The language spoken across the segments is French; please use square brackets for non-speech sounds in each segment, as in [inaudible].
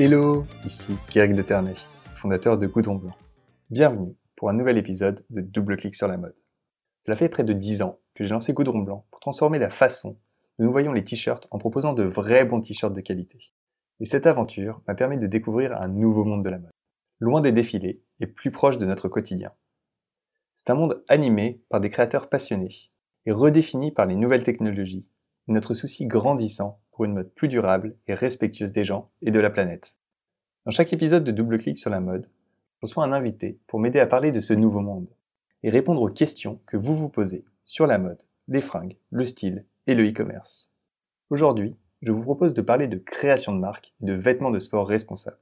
Hello, ici Pierre de Ternay, fondateur de Goudron Blanc. Bienvenue pour un nouvel épisode de Double Clic sur la mode. Cela fait près de 10 ans que j'ai lancé Goudron Blanc pour transformer la façon dont nous voyons les t-shirts en proposant de vrais bons t-shirts de qualité. Et cette aventure m'a permis de découvrir un nouveau monde de la mode, loin des défilés et plus proche de notre quotidien. C'est un monde animé par des créateurs passionnés et redéfini par les nouvelles technologies et notre souci grandissant pour une mode plus durable et respectueuse des gens et de la planète. Dans chaque épisode de Double Clic sur la mode, je reçois un invité pour m'aider à parler de ce nouveau monde et répondre aux questions que vous vous posez sur la mode, les fringues, le style et le e-commerce. Aujourd'hui, je vous propose de parler de création de marque et de vêtements de sport responsables.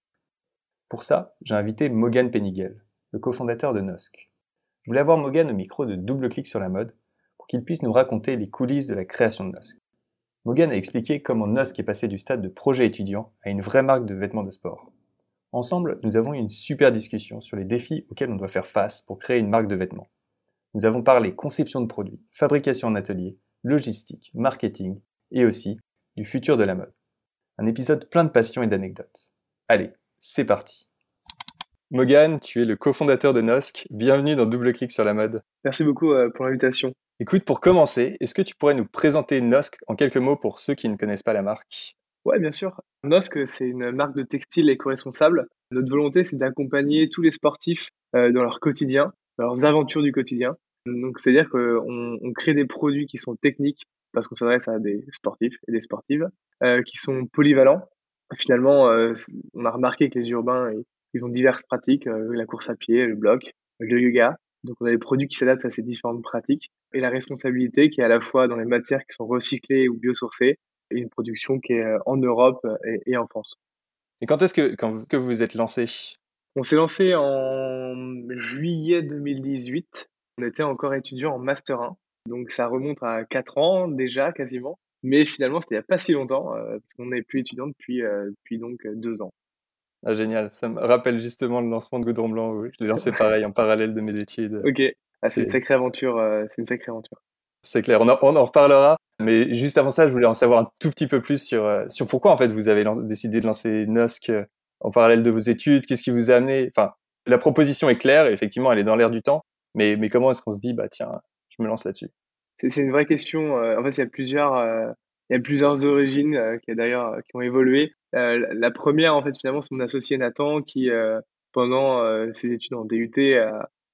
Pour ça, j'ai invité Mogan Penigel, le cofondateur de Nosk. Je voulais avoir Mogan au micro de Double Clic sur la mode pour qu'il puisse nous raconter les coulisses de la création de Nosk. Mogan a expliqué comment Nosk est passé du stade de projet étudiant à une vraie marque de vêtements de sport. Ensemble, nous avons eu une super discussion sur les défis auxquels on doit faire face pour créer une marque de vêtements. Nous avons parlé conception de produits, fabrication en atelier, logistique, marketing et aussi du futur de la mode. Un épisode plein de passion et d'anecdotes. Allez, c'est parti. Mogan, tu es le cofondateur de Nosk. Bienvenue dans Double Clic sur la mode. Merci beaucoup euh, pour l'invitation. Écoute, pour commencer, est-ce que tu pourrais nous présenter Nosk en quelques mots pour ceux qui ne connaissent pas la marque? Ouais, bien sûr. Nosk, c'est une marque de textile éco-responsable. Notre volonté, c'est d'accompagner tous les sportifs euh, dans leur quotidien, dans leurs aventures du quotidien. Donc, c'est-à-dire qu'on on crée des produits qui sont techniques parce qu'on s'adresse à des sportifs et des sportives, euh, qui sont polyvalents. Finalement, euh, on a remarqué que les urbains, ils ont diverses pratiques, la course à pied, le bloc, le yoga. Donc, on a des produits qui s'adaptent à ces différentes pratiques et la responsabilité qui est à la fois dans les matières qui sont recyclées ou biosourcées et une production qui est euh, en Europe et, en France. Et quand est-ce que, quand, que vous vous êtes lancé? On s'est lancé en juillet 2018. On était encore étudiant en Master 1. Donc ça remonte à 4 ans déjà quasiment. Mais finalement, c'était il n'y a pas si longtemps, euh, parce qu'on n'est plus étudiant depuis, euh, depuis donc 2 ans. Ah, génial, ça me rappelle justement le lancement de Goudron Blanc. Où je l'ai lancé pareil en parallèle de mes études. Ok, ah, c'est une sacrée aventure. Euh, c'est une sacrée aventure. C'est clair, on, en reparlera. Mais juste avant ça, je voulais en savoir un tout petit peu plus sur, euh, sur pourquoi en fait vous avez décidé de lancer Nosk euh, en parallèle de vos études. Qu'est-ce qui vous a amené? Enfin, la proposition est claire, effectivement, elle est dans l'air du temps. Mais, mais comment est-ce qu'on se dit, bah tiens, je me lance là-dessus? C'est une vraie question. En fait, il y a plusieurs, il y a plusieurs origines qui, d'ailleurs, qui ont évolué. La première, en fait, finalement, c'est mon associé Nathan qui, pendant ses études en DUT,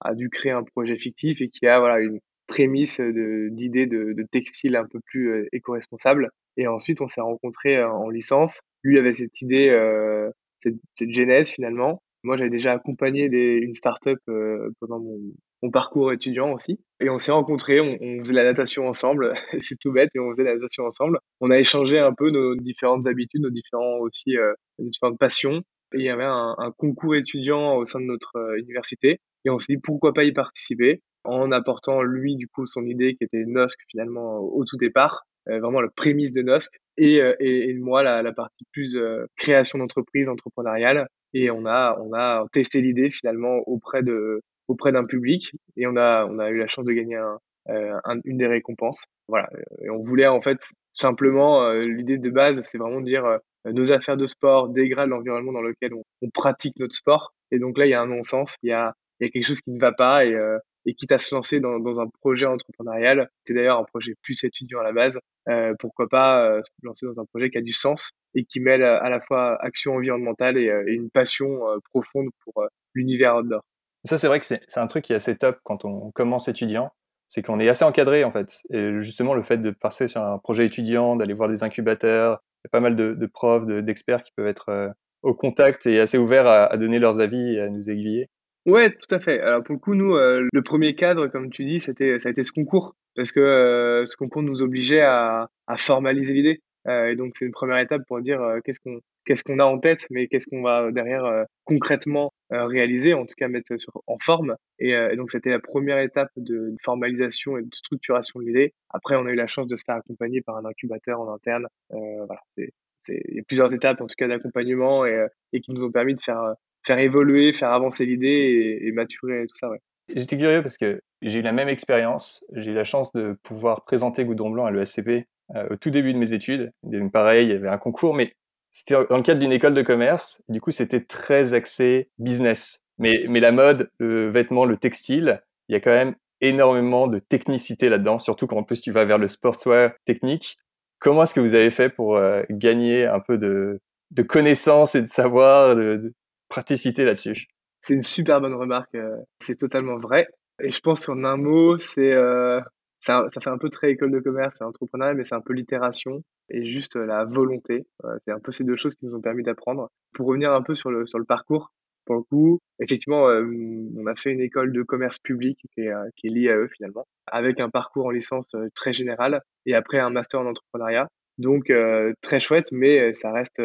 a, dû créer un projet fictif et qui a voilà une prémisse d'idées de, de, textile un peu plus euh, éco-responsable. Et ensuite, on s'est rencontrés euh, en licence. Lui avait cette idée, euh, cette, genèse finalement. Moi, j'avais déjà accompagné une start-up euh, pendant mon, mon, parcours étudiant aussi. Et on s'est rencontrés, on, on, faisait la natation ensemble. [laughs] c'est tout bête, mais on faisait la natation ensemble. On a échangé un peu nos différentes habitudes, nos différents aussi, euh, nos différentes passions. Et il y avait un, un, concours étudiant au sein de notre université et on s'est dit pourquoi pas y participer? En apportant lui du coup son idée qui était Nosk finalement au tout départ, euh, vraiment la prémisse de Nosk et, euh, et, et moi la, la, partie plus euh, création d'entreprise entrepreneuriale et on a on a testé l'idée finalement auprès de auprès d'un public et on a on a eu la chance de gagner un, un, une des récompenses. Voilà. Et on voulait en fait simplement l'idée de base c'est vraiment de dire nos affaires de sport dégradent l'environnement dans lequel on, pratique notre sport. Et donc là il y a un non-sens. Il y a il y a quelque chose qui ne va pas et, euh, et quitte à se lancer dans, dans un projet entrepreneurial, c'est d'ailleurs un projet plus étudiant à la base, euh, pourquoi pas euh, se lancer dans un projet qui a du sens et qui mêle à la fois action environnementale et une passion profonde pour l'univers outdoor. Ça, c'est vrai que c'est un truc qui est assez top quand on commence étudiant, c'est qu'on est assez encadré en fait. Et justement, le fait de passer sur un projet étudiant, d'aller voir des incubateurs, il y a pas mal de, profs, d'experts qui peuvent être au contact et assez ouverts à, donner leurs avis et à nous aiguiller. Ouais, tout à fait. Alors pour le coup, nous, euh, le premier cadre, comme tu dis, c'était ça a été ce concours parce que euh, ce concours nous obligeait à, à formaliser l'idée. Euh, et donc c'est une première étape pour dire qu'est-ce qu'on qu'est-ce qu'on a en tête, mais qu'est-ce qu'on va derrière concrètement réaliser, en tout cas mettre ça en forme. Et, et donc c'était la première étape de, formalisation et de structuration de l'idée. Après, on a eu la chance de se faire accompagner par un incubateur en interne. voilà, c'est il y a plusieurs étapes en tout cas d'accompagnement et, et qui nous ont permis de faire faire évoluer, faire avancer l'idée et, maturer tout ça. Ouais. J'étais curieux parce que j'ai eu la même expérience. J'ai eu la chance de pouvoir présenter Goudron Blanc à l'ESCP euh, au tout début de mes études. Pareil, il y avait un concours, mais c'était dans le cadre d'une école de commerce. Du coup, c'était très axé business. Mais, mais la mode, le vêtement, le textile, il y a quand même énormément de technicité là-dedans, surtout quand en plus tu vas vers le sportswear technique. Comment est-ce que vous avez fait pour euh, gagner un peu de, de connaissances et de savoir, de, de praticité là-dessus? C'est une super bonne remarque. Euh, c'est totalement vrai. Et je pense qu'en un mot, c'est euh, ça, ça, fait un peu très école de commerce, c'est entrepreneuriat, mais c'est un peu l'itération et juste la volonté. c'est un peu ces deux choses qui nous ont permis d'apprendre. Pour revenir un peu sur le, sur le parcours, pour le coup, effectivement, euh, on a fait une école de commerce public qui est, euh, qui est liée à eux finalement, avec un parcours en licence euh, très général et après un master en entrepreneuriat. Donc très chouette, mais ça reste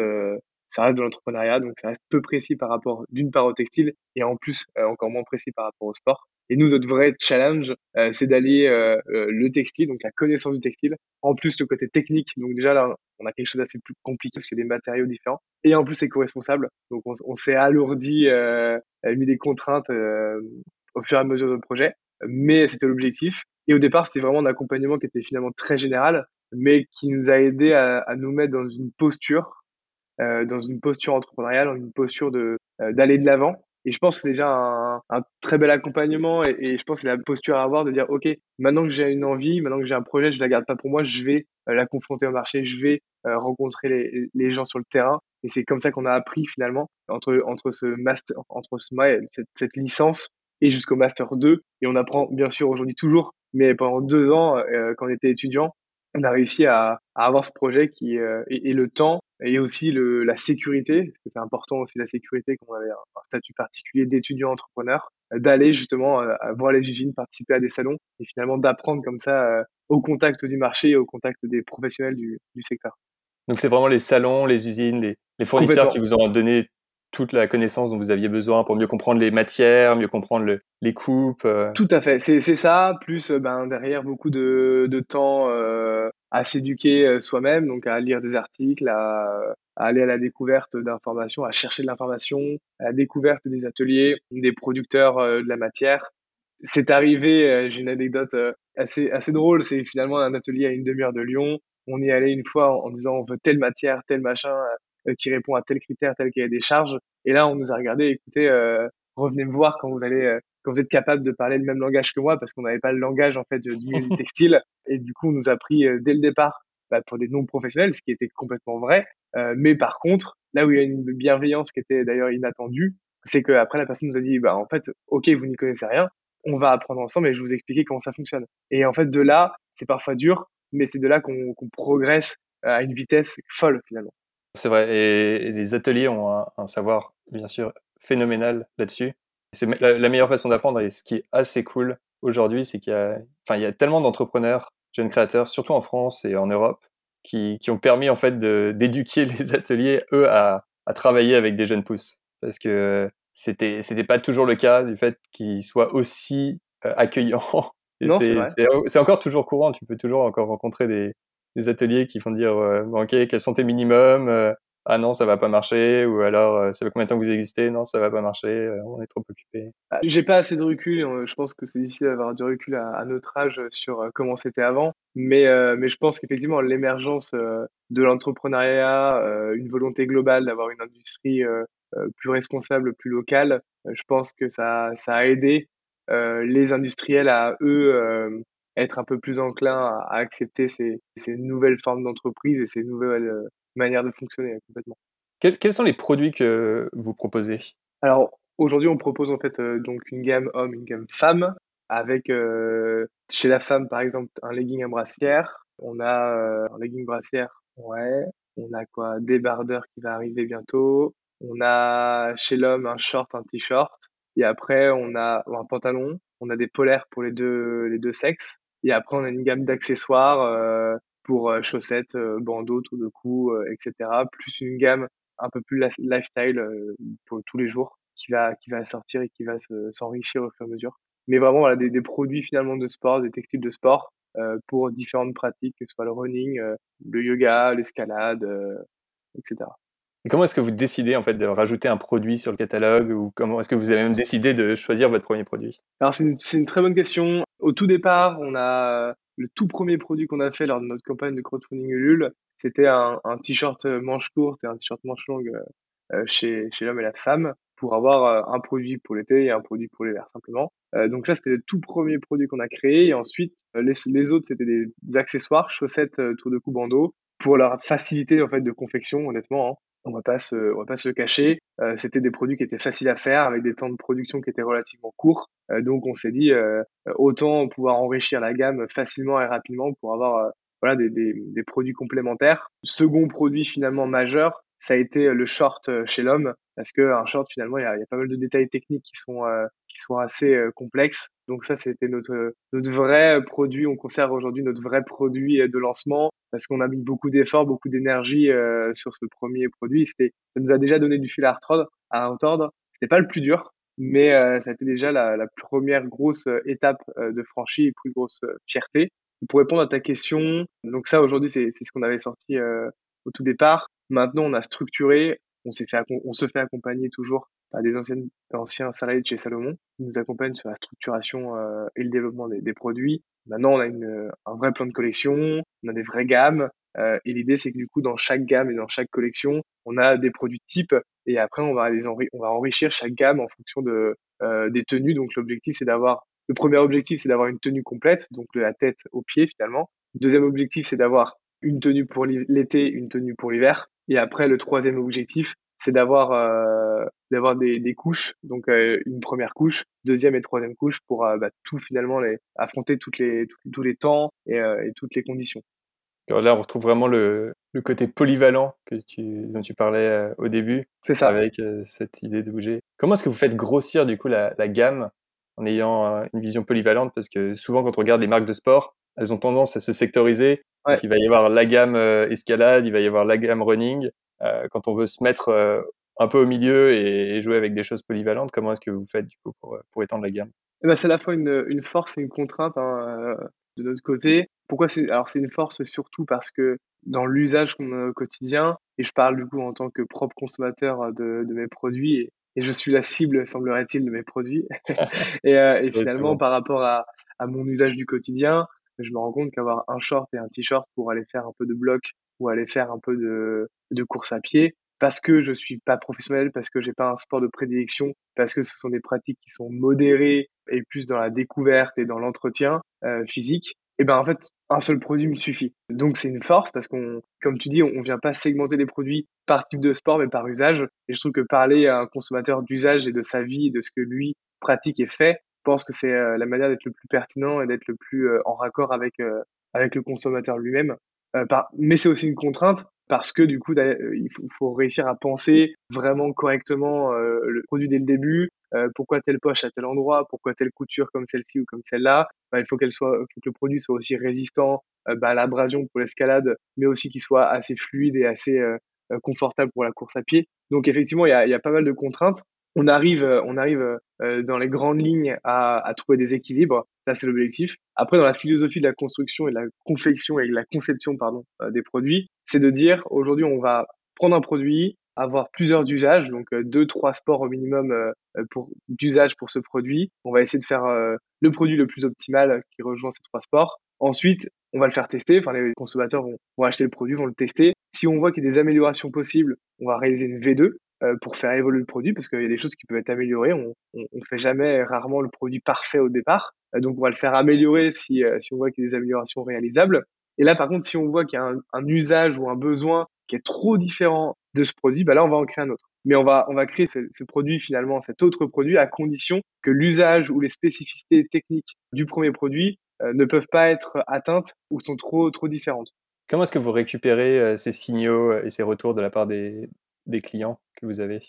ça reste de l'entrepreneuriat, donc ça reste peu précis par rapport d'une part au textile et en plus encore moins précis par rapport au sport. Et nous, notre vrai challenge, euh, c'est d'allier euh, euh, le textile, donc la connaissance du textile, en plus le côté technique. Donc déjà là, on a quelque chose d'assez plus compliqué parce a des matériaux différents. Et en plus, c'est co-responsable. Donc on, s'est alourdi, euh, mis des contraintes au fur et à mesure du projet. Mais c'était l'objectif. Et au départ, c'était vraiment un accompagnement qui était finalement très général, mais qui nous a aidé à, à nous mettre dans une posture, euh, dans une posture entrepreneuriale, dans une posture de d'aller de l'avant et je pense que c'est déjà un, un, très bel accompagnement et, je pense que c'est la posture à avoir de dire, OK, maintenant que j'ai une envie, maintenant que j'ai un projet, je la garde pas pour moi, je vais euh, la confronter au marché, je vais euh, rencontrer les, les, gens sur le terrain. Et c'est comme ça qu'on a appris finalement entre, entre ce master, entre ce, cette, cette licence et jusqu'au master 2. Et on apprend bien sûr aujourd'hui toujours, mais pendant deux ans, euh, quand on était étudiant, on a réussi à, à avoir ce projet qui euh, et, et, le temps et aussi le, la sécurité, parce que c'est important aussi la sécurité quand on avait un, statut particulier d'étudiant entrepreneur, euh, d'aller justement euh, voir les usines, participer à des salons et finalement d'apprendre comme ça euh, au contact du marché et au contact des professionnels du, du secteur. Donc c'est vraiment les salons, les usines, les, les fournisseurs qui vous ont donné toute la connaissance dont vous aviez besoin pour mieux comprendre les matières, mieux comprendre le, les coupes. Euh. Tout à fait, c'est ça, plus ben, derrière beaucoup de, temps euh, à s'éduquer euh, soi-même, donc à lire des articles, à, aller à la découverte d'informations, à chercher de l'information, à la découverte des ateliers, des producteurs de la matière. C'est arrivé, j'ai une anecdote assez, drôle, c'est finalement un atelier à une demi-heure de Lyon. On y allait une fois en, en disant on veut telle matière, tel machin, euh, qui répond à tel critère, tel qu'il y a des charges. Et là, on nous a regardé, écoutez, euh, revenez me voir quand vous allez, euh, quand vous êtes capable de parler le même langage que moi, parce qu'on n'avait pas le langage en fait du milieu [laughs] textile. Et du coup, on nous a pris dès le départ bah, pour des non-professionnels, ce qui était complètement vrai. mais par contre, là où il y a une bienveillance qui était d'ailleurs inattendue, c'est qu'après la personne nous a dit, bah en fait, ok, vous n'y connaissez rien, on va apprendre ensemble et je vais vous expliquer comment ça fonctionne. Et en fait, de là, c'est parfois dur, mais c'est de là qu'on progresse à une vitesse folle finalement. C'est vrai, et, les ateliers ont un, savoir, bien sûr, phénoménal là-dessus. C'est la, meilleure façon d'apprendre, et ce qui est assez cool aujourd'hui, c'est qu'il y a, enfin, il y a tellement d'entrepreneurs, jeunes créateurs, surtout en France et en Europe, qui, qui ont permis en fait d'éduquer [laughs] les ateliers eux à, à travailler avec des jeunes pousses, parce que c'était c'était pas toujours le cas du fait qu'ils soient aussi euh, accueillants. C'est encore toujours courant. Tu peux toujours encore rencontrer des, des ateliers qui font dire euh, ok quels sont tes minimums euh, ah non ça va pas marcher ou alors euh, ça fait combien de temps que vous existez non ça va pas marcher on est trop occupé. Ah, j'ai pas assez de recul je pense que c'est difficile d'avoir du recul à, notre âge sur comment c'était avant mais mais je pense qu'effectivement l'émergence de l'entrepreneuriat une volonté globale d'avoir une industrie plus responsable plus locale je pense que ça ça a aidé les industriels à eux être un peu plus enclin à, accepter ces, ces, nouvelles formes d'entreprise et ces nouvelles euh, manières de fonctionner complètement. Quels, quels, sont les produits que vous proposez? Alors aujourd'hui, on propose en fait euh, donc une gamme homme, une gamme femme, avec euh, chez la femme par exemple un legging à brassière. On a un legging brassière, ouais. On a quoi? Débardeur qui va arriver bientôt. On a chez l'homme un short, un t-shirt. Et après, on a un pantalon. On a des polaires pour les deux, les deux sexes. Et après, on a une gamme d'accessoires euh, pour euh, chaussettes, euh, bandeaux, tout de cou, etc. Plus une gamme un peu plus lifestyle pour tous les jours qui va qui va sortir et qui va s'enrichir au fur et à mesure. Mais vraiment, voilà, des, des produits finalement de sport, des textiles de sport pour différentes pratiques, que ce soit le running, le yoga, l'escalade, etc. Et comment est-ce que vous décidez en fait de rajouter un produit sur le catalogue ou comment est-ce que vous avez même décidé de choisir votre premier produit? Alors c'est une, une, très bonne question. Au tout départ, on a le tout premier produit qu'on a fait lors de notre campagne de crowdfunding Ulule, c'était un, un t-shirt manche courte et un t-shirt manche longue chez, chez l'homme et la femme pour avoir un produit pour l'été et un produit pour l'hiver simplement. donc ça, c'était le tout premier produit qu'on a créé. Et ensuite, les, les autres, c'était des, accessoires, chaussettes, tour de cou, bandeau, pour leur facilité en fait de confection, honnêtement. Hein on va pas se, on va pas se le cacher. Euh, c'était des produits qui étaient faciles à faire avec des temps de production qui étaient relativement courts. Euh, donc on s'est dit euh, autant pouvoir enrichir la gamme facilement et rapidement pour avoir voilà des, des, des, produits complémentaires. Second produit finalement majeur, ça a été le short chez l'homme parce que un short finalement il y a, y a, pas mal de détails techniques qui sont qui sont assez complexes. Donc ça c'était notre notre vrai produit. On conserve aujourd'hui notre vrai produit de lancement parce qu'on a mis beaucoup d'efforts, beaucoup d'énergie euh, sur ce premier produit. C'était, ça nous a déjà donné du fil à retordre. À retordre. C'était pas le plus dur, mais euh, ça a été déjà la, la première grosse euh, étape euh, de franchie et plus grosse fierté. Pour répondre à ta question, donc ça aujourd'hui c'est, ce qu'on avait sorti au tout départ. Maintenant on a structuré, on s'est fait, on se fait accompagner toujours par des anciennes, anciens salariés de chez Salomon qui nous accompagnent sur la structuration et le développement des, des produits. Maintenant, on a une, un vrai plan de collection, on a des vraies gammes. Euh, et l'idée, c'est que du coup, dans chaque gamme et dans chaque collection, on a des produits types. Et après, on va les on va enrichir chaque gamme en fonction de euh, des tenues. Donc, l'objectif, c'est d'avoir le premier objectif, c'est d'avoir une tenue complète, donc de la tête aux pieds finalement. Le deuxième objectif, c'est d'avoir une tenue pour l'été, une tenue pour l'hiver. Et après, le troisième objectif, c'est d'avoir euh, d'avoir des, des, couches, donc euh, une première couche, deuxième et troisième couche pour euh, bah, tout finalement les, affronter toutes les, tous les temps et, et, toutes les conditions. Alors là, on retrouve vraiment le, le côté polyvalent que tu, dont tu parlais au début, ça. avec cette idée de bouger. Comment est-ce que vous faites grossir du coup la, la gamme en ayant une vision polyvalente? Parce que souvent, quand on regarde les marques de sport, elles ont tendance à se sectoriser. Ouais. Donc, il va y avoir la gamme escalade, il va y avoir la gamme running. Euh, quand on veut se mettre euh, un peu au milieu et, jouer avec des choses polyvalentes, comment est-ce que vous faites du coup pour, euh, pour étendre la gamme? Eh ben, C'est à la fois une, une, force et une contrainte hein, de notre côté. Pourquoi c'est alors c'est une force surtout parce que dans l'usage qu'on a au quotidien, et je parle du coup en tant que propre consommateur de, de mes produits, et, et, je suis la cible, semblerait-il, de mes produits. [laughs] et, euh, et finalement, par rapport à, à, mon usage du quotidien, je me rends compte qu'avoir un short et un t-shirt pour aller faire un peu de bloc ou aller faire un peu de, de course à pied parce que je suis pas professionnel, parce que j'ai pas un sport de prédilection, parce que ce sont des pratiques qui sont modérées et plus dans la découverte et dans l'entretien euh, physique. Et ben en fait, un seul produit me suffit. Donc c'est une force parce qu'on, comme tu dis, on, vient pas segmenter les produits par type de sport, mais par usage. Et je trouve que parler à un consommateur d'usage et de sa vie, de ce que lui pratique et fait, je pense que c'est euh, la manière d'être le plus pertinent et d'être le plus euh, en raccord avec avec le consommateur lui-même. Par... Mais c'est aussi une contrainte parce que du coup, il faut, réussir à penser vraiment correctement euh, le produit dès le début. Euh, pourquoi telle poche à tel endroit, pourquoi telle couture comme celle-ci ou comme celle-là? Bah, il faut qu'elle soit, faut que le produit soit aussi résistant euh, bah, à l'abrasion pour l'escalade, mais aussi qu'il soit assez fluide et assez euh, confortable pour la course à pied. Donc effectivement, il y a, y a pas mal de contraintes. On arrive, on arrive dans les grandes lignes à, trouver des équilibres. Ça, c'est l'objectif. Après, dans la philosophie de la construction et de la confection et de la conception, pardon, des produits, c'est de dire aujourd'hui on va prendre un produit, avoir plusieurs usages, donc euh, deux, trois sports au minimum euh, pour d'usage pour ce produit. On va essayer de faire euh, le produit le plus optimal qui rejoint ces trois sports. Ensuite, on va le faire tester. Enfin, les consommateurs vont acheter le produit, vont le tester. Si on voit qu'il y a des améliorations possibles, on va réaliser une V2 pour faire évoluer le produit parce qu'il y a des choses qui peuvent être améliorées. On ne fait jamais, rarement le produit parfait au départ. donc, on va le faire améliorer si, si on voit qu'il y a des améliorations réalisables. Et là, par contre, si on voit qu'il y a un, un, usage ou un besoin qui est trop différent de ce produit, bah là, on va en créer un autre. Mais on va, on va créer ce, ce produit, finalement, cet autre produit, à condition que l'usage ou les spécificités techniques du premier produit euh, ne peuvent pas être atteintes ou sont trop, trop différentes. Comment est-ce que vous récupérez euh, ces signaux et ces retours de la part des, des clients que vous avez?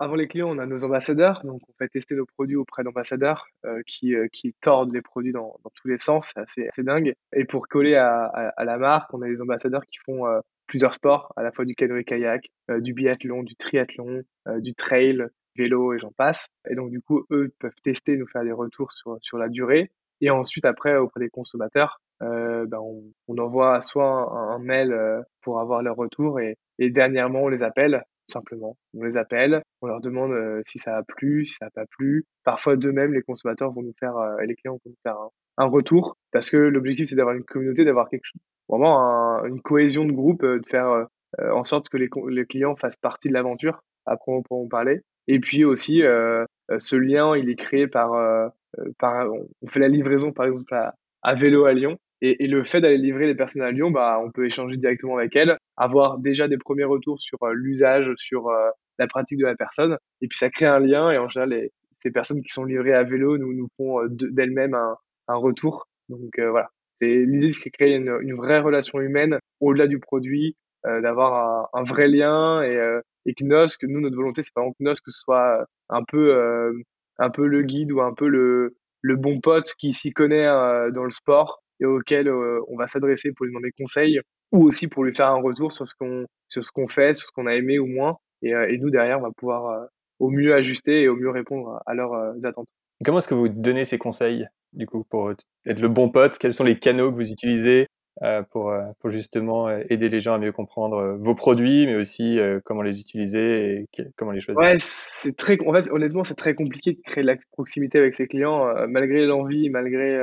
Avant les clients, on a nos ambassadeurs, donc on fait tester nos produits auprès d'ambassadeurs euh, qui, euh, qui tordent les produits dans, dans tous les sens, c'est assez, dingue. Et pour coller à, à, la marque, on a des ambassadeurs qui font euh, plusieurs sports, à la fois du canoë-kayak, du biathlon, du triathlon, du trail, vélo et j'en passe. Et donc du coup, eux peuvent tester, nous faire des retours sur, sur la durée. Et ensuite, après, auprès des consommateurs, ben on, on, envoie soit un, un mail pour avoir leur retour et, et dernièrement, on les appelle simplement. On les appelle, on leur demande si ça a plu, si ça n'a pas plu. Parfois, d'eux-mêmes, les consommateurs vont nous faire, et les clients vont nous faire un, retour, parce que l'objectif, c'est d'avoir une communauté, d'avoir quelque chose, vraiment une cohésion de groupe, de faire en sorte que les, les, clients fassent partie de l'aventure. Après, on pourra en parler. Et puis aussi, ce lien, il est créé par, par, on fait la livraison, par exemple, à, à vélo à Lyon. Et, et le fait d'aller livrer les personnes à Lyon, bah, on peut échanger directement avec elles, avoir déjà des premiers retours sur euh, l'usage, sur euh, la pratique de la personne. Et puis ça crée un lien. Et en général, les, ces personnes qui sont livrées à vélo nous, nous font euh, d'elles-mêmes un, un, retour. Donc voilà. L'idée, c'est de créer une, une, vraie relation humaine au-delà du produit, d'avoir un, un, vrai lien et, et que NOSC, nous, notre volonté, c'est pas que ce soit un peu, un peu le guide ou un peu le, le bon pote qui s'y connaît dans le sport et auquel euh, on va s'adresser pour lui demander conseil ou aussi pour lui faire un retour sur ce qu'on sur ce qu'on fait, sur ce qu'on a aimé ou moins. Et, euh, et, nous derrière, on va pouvoir euh, au mieux ajuster et au mieux répondre à leurs attentes. Comment est-ce que vous donnez ces conseils du coup pour être le bon pote? Quels sont les canaux que vous utilisez? Pour, euh, pour justement euh, aider les gens à mieux comprendre vos produits, mais aussi comment les utiliser et comment les choisir. Ouais, c'est très, en fait, honnêtement, c'est très compliqué de créer de la proximité avec ses clients, malgré l'envie, malgré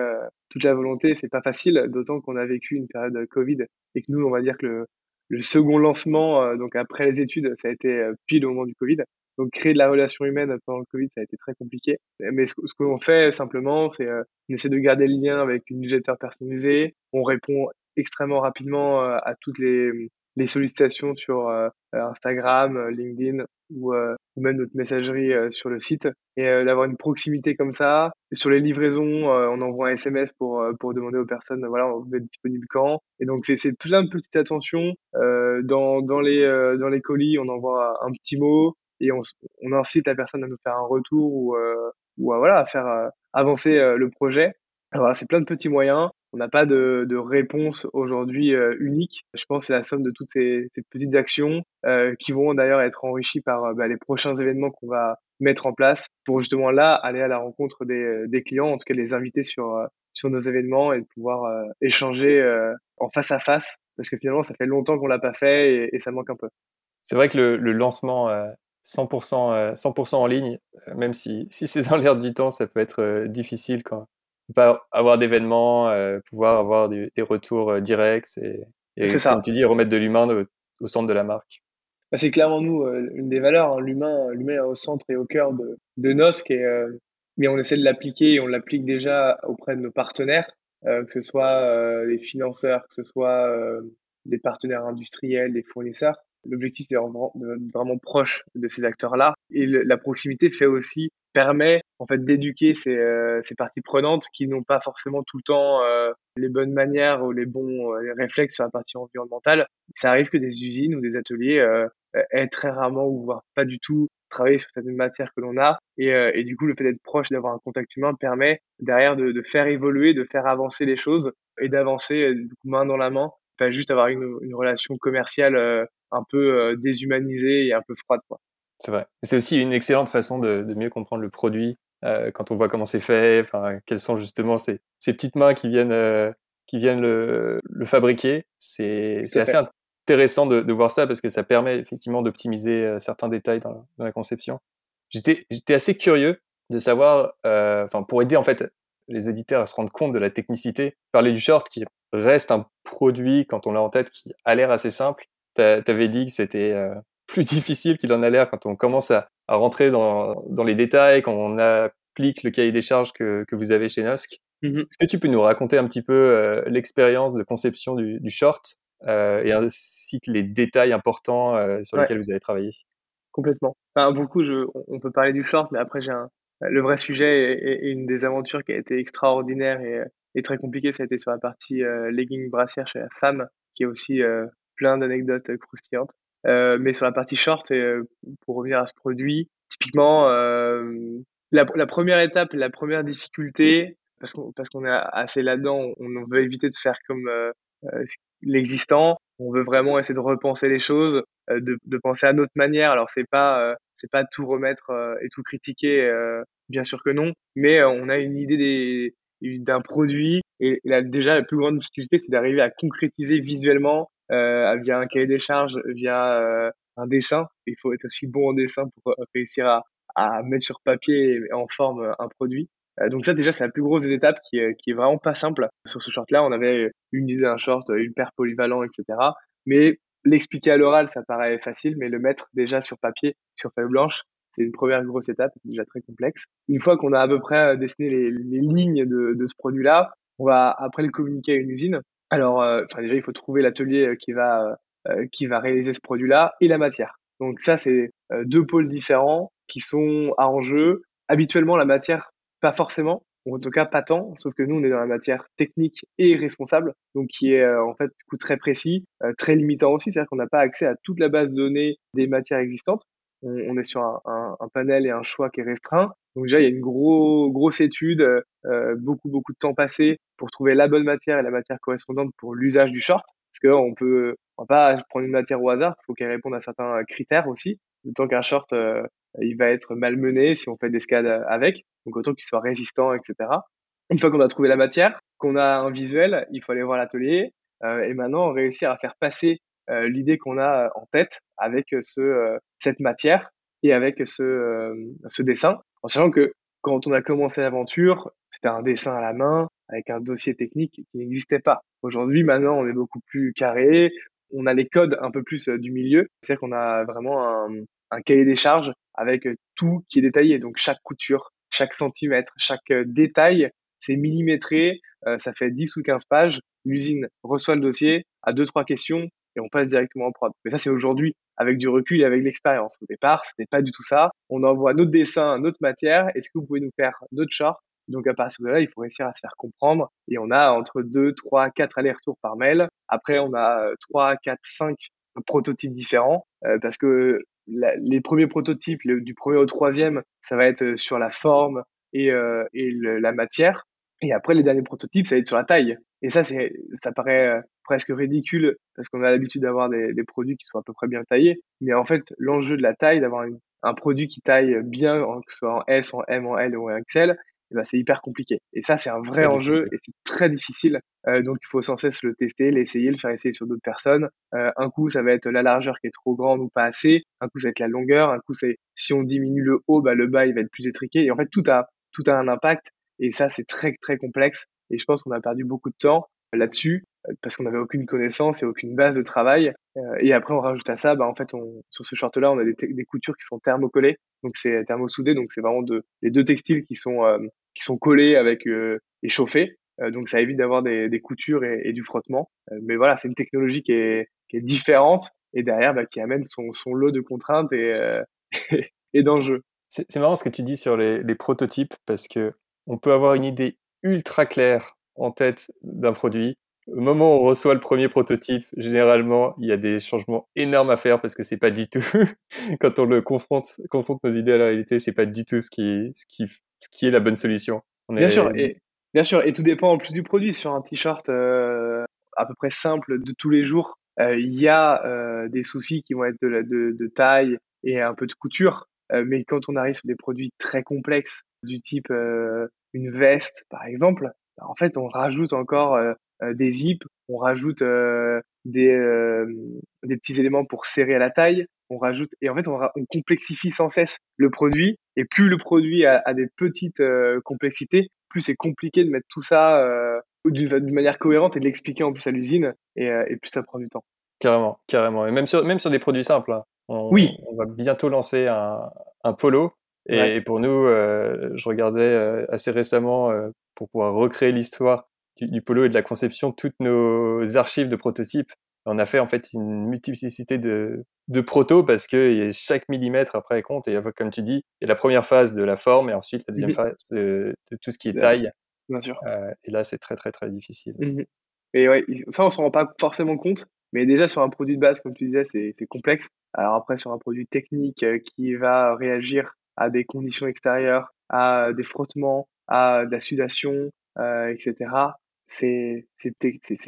toute la volonté, c'est pas facile, d'autant qu'on a vécu une période Covid et que nous, on va dire que le, le second lancement, donc après les études, ça a été pile au moment du Covid. Donc créer de la relation humaine pendant le Covid, ça a été très compliqué. Mais ce, ce que fait simplement, c'est euh, on essaie de garder le lien avec une newsletter personnalisée. On répond extrêmement rapidement euh, à toutes les, les sollicitations sur euh, Instagram, euh, LinkedIn ou, ou, même notre messagerie sur le site. Et d'avoir une proximité comme ça. Sur les livraisons, on envoie un SMS pour, pour demander aux personnes, voilà, vous êtes disponible quand. Et donc c'est plein de petites attentions. dans, dans, les, dans les colis, on envoie un petit mot et on, on incite la personne à nous faire un retour ou, ou à, voilà, à faire avancer le projet. Alors, c'est plein de petits moyens. On n'a pas de, réponse aujourd'hui euh, unique. Je pense que c'est la somme de toutes ces, petites actions euh, qui vont d'ailleurs être enrichies par euh, bah, les prochains événements qu'on va mettre en place pour justement là aller à la rencontre des, clients, en tout cas les inviter sur, nos événements et pouvoir échanger en face à face parce que finalement ça fait longtemps qu'on l'a pas fait et, ça manque un peu. C'est vrai que le, lancement 100%, 100 en ligne, même si, si c'est dans l'air du temps, ça peut être difficile quand, pas avoir d'événements, euh, pouvoir avoir des, des retours euh, directs et, et comme ça. tu dis, remettre de l'humain au, centre de la marque. Bah, c'est clairement nous euh, une des valeurs, hein, l'humain, l'humain au centre et au cœur de, de NOSC et mais on essaie de l'appliquer et on l'applique déjà auprès de nos partenaires, que ce soit les financeurs, que ce soit des partenaires industriels, des fournisseurs. L'objectif, c'est d'être vraiment proche de ces acteurs-là. Et la proximité fait aussi permet en fait d'éduquer ces, euh, ces, parties prenantes qui n'ont pas forcément tout le temps euh, les bonnes manières ou les bons euh, réflexes sur la partie environnementale. Ça arrive que des usines ou des ateliers aient très rarement ou voire pas du tout travaillé sur certaines matières que l'on a et, du coup le fait d'être proche d'avoir un contact humain permet derrière de, de, faire évoluer de faire avancer les choses et d'avancer main dans la main pas juste avoir une, une relation commerciale un peu déshumanisée et un peu froide quoi. C'est vrai. C'est aussi une excellente façon de, de mieux comprendre le produit euh, quand on voit comment c'est fait, enfin, quelles sont justement ces, ces petites mains qui viennent, euh, qui viennent le, le fabriquer. C'est assez intéressant de, de, voir ça parce que ça permet effectivement d'optimiser euh, certains détails dans, dans la conception. J'étais assez curieux de savoir, euh, enfin, pour aider en fait les auditeurs à se rendre compte de la technicité, parler du short qui reste un produit quand on l'a en tête qui a l'air assez simple. Tu avais dit que c'était euh, plus difficile qu'il en a l'air quand on commence à, à rentrer dans, dans, les détails, quand on applique le cahier des charges que, que vous avez chez Nosk. Mm-hmm. Est-ce que tu peux nous raconter un petit peu euh, l'expérience de conception du, du short euh, et ainsi que les détails importants euh, sur lesquels vous avez travaillé? Complètement. Enfin, beaucoup, je, on peut parler du short, mais après, j'ai un, le vrai sujet et, une des aventures qui a été extraordinaire et, et très compliquée, ça a été sur la partie legging brassière chez la femme, qui est aussi plein d'anecdotes croustillantes. Euh, mais sur la partie short, euh, pour revenir à ce produit, typiquement, euh, la, la, première étape, la première difficulté, parce qu'on parce qu'on est assez là-dedans, on, veut éviter de faire comme l'existant. On veut vraiment essayer de repenser les choses, de, de penser à notre manière. Alors c'est pas c'est pas tout remettre et tout critiquer, bien sûr que non, mais on a une idée des d'un produit et là, déjà la plus grande difficulté c'est d'arriver à concrétiser visuellement euh, via un cahier des charges, via euh, un dessin. Il faut être aussi bon en dessin pour réussir à, à mettre sur papier et en forme un produit. donc ça déjà c'est la plus grosse des étapes qui est, qui est vraiment pas simple. Sur ce short là on avait une idée d'un short, une paire polyvalent, etc. Mais l'expliquer à l'oral ça paraît facile, mais le mettre déjà sur papier, sur feuille blanche, c'est une première grosse étape, déjà très complexe. Une fois qu'on a à peu près dessiné les, les lignes de, de ce produit-là, on va après le communiquer à une usine. Alors, euh, enfin déjà, il faut trouver l'atelier qui va euh, qui va réaliser ce produit-là et la matière. Donc ça, c'est euh, deux pôles différents qui sont à enjeu. Habituellement, la matière, pas forcément, ou en tout cas pas tant, sauf que nous, on est dans la matière technique et responsable, donc qui est en fait du coup très précis, très limitant aussi, c'est-à-dire qu'on n'a pas accès à toute la base de données des matières existantes. On, est sur un, un, un, panel et un choix qui est restreint. Donc déjà, il y a une gros, grosse étude, euh, beaucoup, beaucoup de temps passé pour trouver la bonne matière et la matière correspondante pour l'usage du short. Parce qu'on peut, on pas prendre une matière au hasard, il faut qu'elle réponde à certains critères aussi. D'autant qu'un short, euh, il va être malmené si on fait des scades avec. Donc autant qu'il soit résistant, etc. Une fois qu'on a trouvé la matière, qu'on a un visuel, il faut aller voir l'atelier euh, et maintenant réussir à faire passer euh, l'idée qu'on a en tête avec ce, euh, cette matière et avec ce, ce dessin, en sachant que quand on a commencé l'aventure, c'était un dessin à la main avec un dossier technique qui n'existait pas. Aujourd'hui, maintenant, on est beaucoup plus carré. On a les codes un peu plus du milieu. C'est-à-dire qu'on a vraiment un, cahier des charges avec tout qui est détaillé. Donc, chaque couture, chaque centimètre, chaque détail, c'est millimétré. ça fait 10 ou 15 pages. L'usine reçoit le dossier, a deux, trois questions, et on passe directement en prod. Mais ça, c'est aujourd'hui avec du recul et avec l'expérience. Au départ, c'était pas du tout ça. On envoie notre dessin, notre matière. Est-ce que vous pouvez nous faire notre short Donc, à partir de là, il faut réussir à se faire comprendre. Et on a entre 2, 3, 4 allers-retours par mail. Après, on a 3, 4, 5 prototypes différents euh, parce que les premiers prototypes, du premier au troisième, ça va être sur la forme et, euh, et la matière. Et après, les derniers prototypes, ça va être sur la taille. Et ça, c'est, ça paraît euh, presque ridicule parce qu'on a l'habitude d'avoir des, des, produits qui sont à peu près bien taillés. Mais en fait, l'enjeu de la taille, d'avoir un produit qui taille bien, que ce soit en S, en M, en L ou en XL, eh ben, c'est hyper compliqué. Et ça, c'est un vrai enjeu et c'est très difficile. Euh, donc, il faut sans cesse le tester, l'essayer, le faire essayer sur d'autres personnes. Euh, un coup, ça va être la largeur qui est trop grande ou pas assez. Un coup, ça va être la longueur. Un coup, c'est si on diminue le haut, bah, le bas, il va être plus étriqué. Et en fait, tout a, tout a un impact. Et ça, c'est très, très complexe. Et je pense qu'on a perdu beaucoup de temps là-dessus parce qu'on n'avait aucune connaissance et aucune base de travail. Euh, et après, on rajoute à ça, bah, en fait, on, sur ce short-là, on a des, coutures qui sont thermocollées, donc c'est thermosoudé, donc c'est vraiment de, les deux textiles qui sont euh, qui sont collés avec euh, et chauffés. donc ça évite d'avoir des, des, coutures et, du frottement. mais voilà, c'est une technologie qui est, qui est différente et derrière bah, qui amène son, son lot de contraintes et, [laughs] et d'enjeux. C'est marrant ce que tu dis sur les, les prototypes parce que on peut avoir une idée ultra claire en tête d'un produit. Au moment où on reçoit le premier prototype, généralement, il y a des changements énormes à faire parce que c'est pas du tout, [laughs] quand on le confronte, confronte nos idées à la réalité, c'est pas du tout ce qui, ce qui, ce qui est la bonne solution. bien sûr, et bien sûr, et tout dépend en plus du produit. Sur un t-shirt euh, à peu près simple de tous les jours, euh, il y a euh, des soucis qui vont être de, de, de, taille et un peu de couture. Mais quand on arrive sur des produits très complexes, du type une veste par exemple, bah, en fait, on rajoute encore des zips, on rajoute des, des petits éléments pour serrer à la taille, on rajoute et en fait on, on complexifie sans cesse le produit et plus le produit a, a des petites complexités, plus c'est compliqué de mettre tout ça euh, d'une manière cohérente et de l'expliquer en plus à l'usine et, et, plus ça prend du temps. Carrément, carrément. Et même sur, même sur des produits simples. Hein. On, oui. On va bientôt lancer un, un polo. Et, pour nous, euh, je regardais euh, assez récemment euh, pour pouvoir recréer l'histoire du, du, polo et de la conception toutes nos archives de prototypes. On a fait en fait une multiplicité de, de protos parce que chaque millimètre après compte. Et comme tu dis, il y a la première phase de la forme et ensuite la deuxième phase de, de, tout ce qui est taille. Bien sûr. Euh, et là, c'est très très très difficile. Mmh et ouais, ça on s'en rend pas forcément compte, mais déjà sur un produit de base, comme tu disais, c'est complexe. Alors après sur un produit technique qui va réagir à des conditions extérieures, à des frottements, à de la sudation, euh, etc. C'est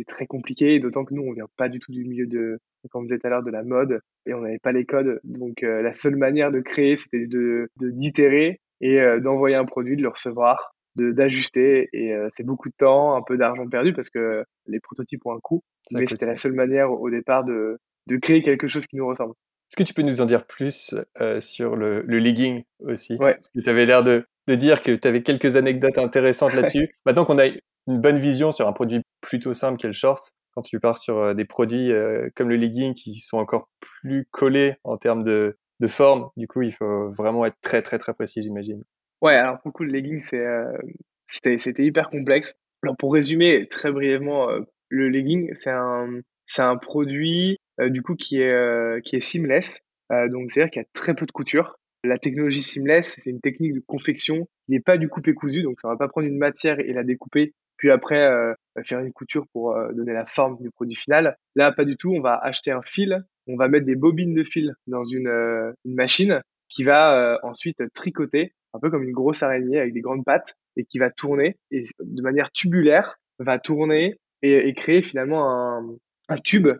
très compliqué, d'autant que nous, on vient pas du tout du milieu de, comme vous tout à l'heure, de la mode, et on n'avait pas les codes. Donc euh, la seule manière de créer, c'était de d'itérer et euh, d'envoyer un produit, de le recevoir, d'ajuster, et euh, c'est beaucoup de temps, un peu d'argent perdu, parce que les prototypes ont un coût, mais c'était la seule manière au départ de, de créer quelque chose qui nous ressemble. Est-ce que tu peux nous en dire plus sur le, legging aussi? Ouais. Parce que tu avais l'air de, de, dire que tu avais quelques anecdotes intéressantes [laughs] là-dessus. Maintenant qu'on a une bonne vision sur un produit plutôt simple qu'est le short, quand tu pars sur des produits comme le legging qui sont encore plus collés en termes de, de forme, du coup, il faut vraiment être très, très, très précis, j'imagine. Ouais, alors pour le coup, le legging, c'est, c'était, c'était hyper complexe. Alors pour résumer très brièvement, le legging, c'est un, c'est un produit du coup qui est, qui est seamless. donc c'est-à-dire qu'il y a très peu de couture. La technologie seamless, c'est une technique de confection qui n'est pas du coupé cousu, donc ça va pas prendre une matière et la découper, puis après faire une couture pour donner la forme du produit final. Là, pas du tout. On va acheter un fil, on va mettre des bobines de fil dans une, une machine qui va ensuite tricoter un peu comme une grosse araignée avec des grandes pattes et qui va tourner et de manière tubulaire va tourner et, créer finalement un, un tube euh,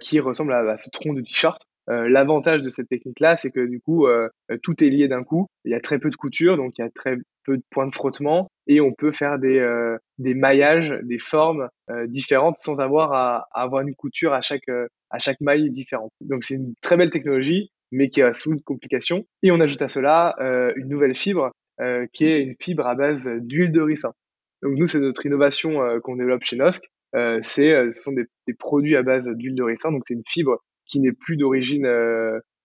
qui ressemble à, ce tronc de t-shirt. Euh, L'avantage de cette technique-là, c'est que du coup, euh, tout est lié d'un coup. Il y a très peu de couture, donc il y a très peu de points de frottement et on peut faire des, euh, des maillages, des formes euh, différentes sans avoir à, à, avoir une couture à chaque, à chaque maille différente. Donc c'est une très belle technologie mais qui a sous de complications. Et on ajoute à cela euh, une nouvelle fibre, euh, qui est une fibre à base d'huile de ricin. Donc nous, c'est notre innovation euh, qu'on développe chez Nosk. C'est, ce sont des, des, produits à base d'huile de ricin. Donc c'est une fibre qui n'est plus d'origine,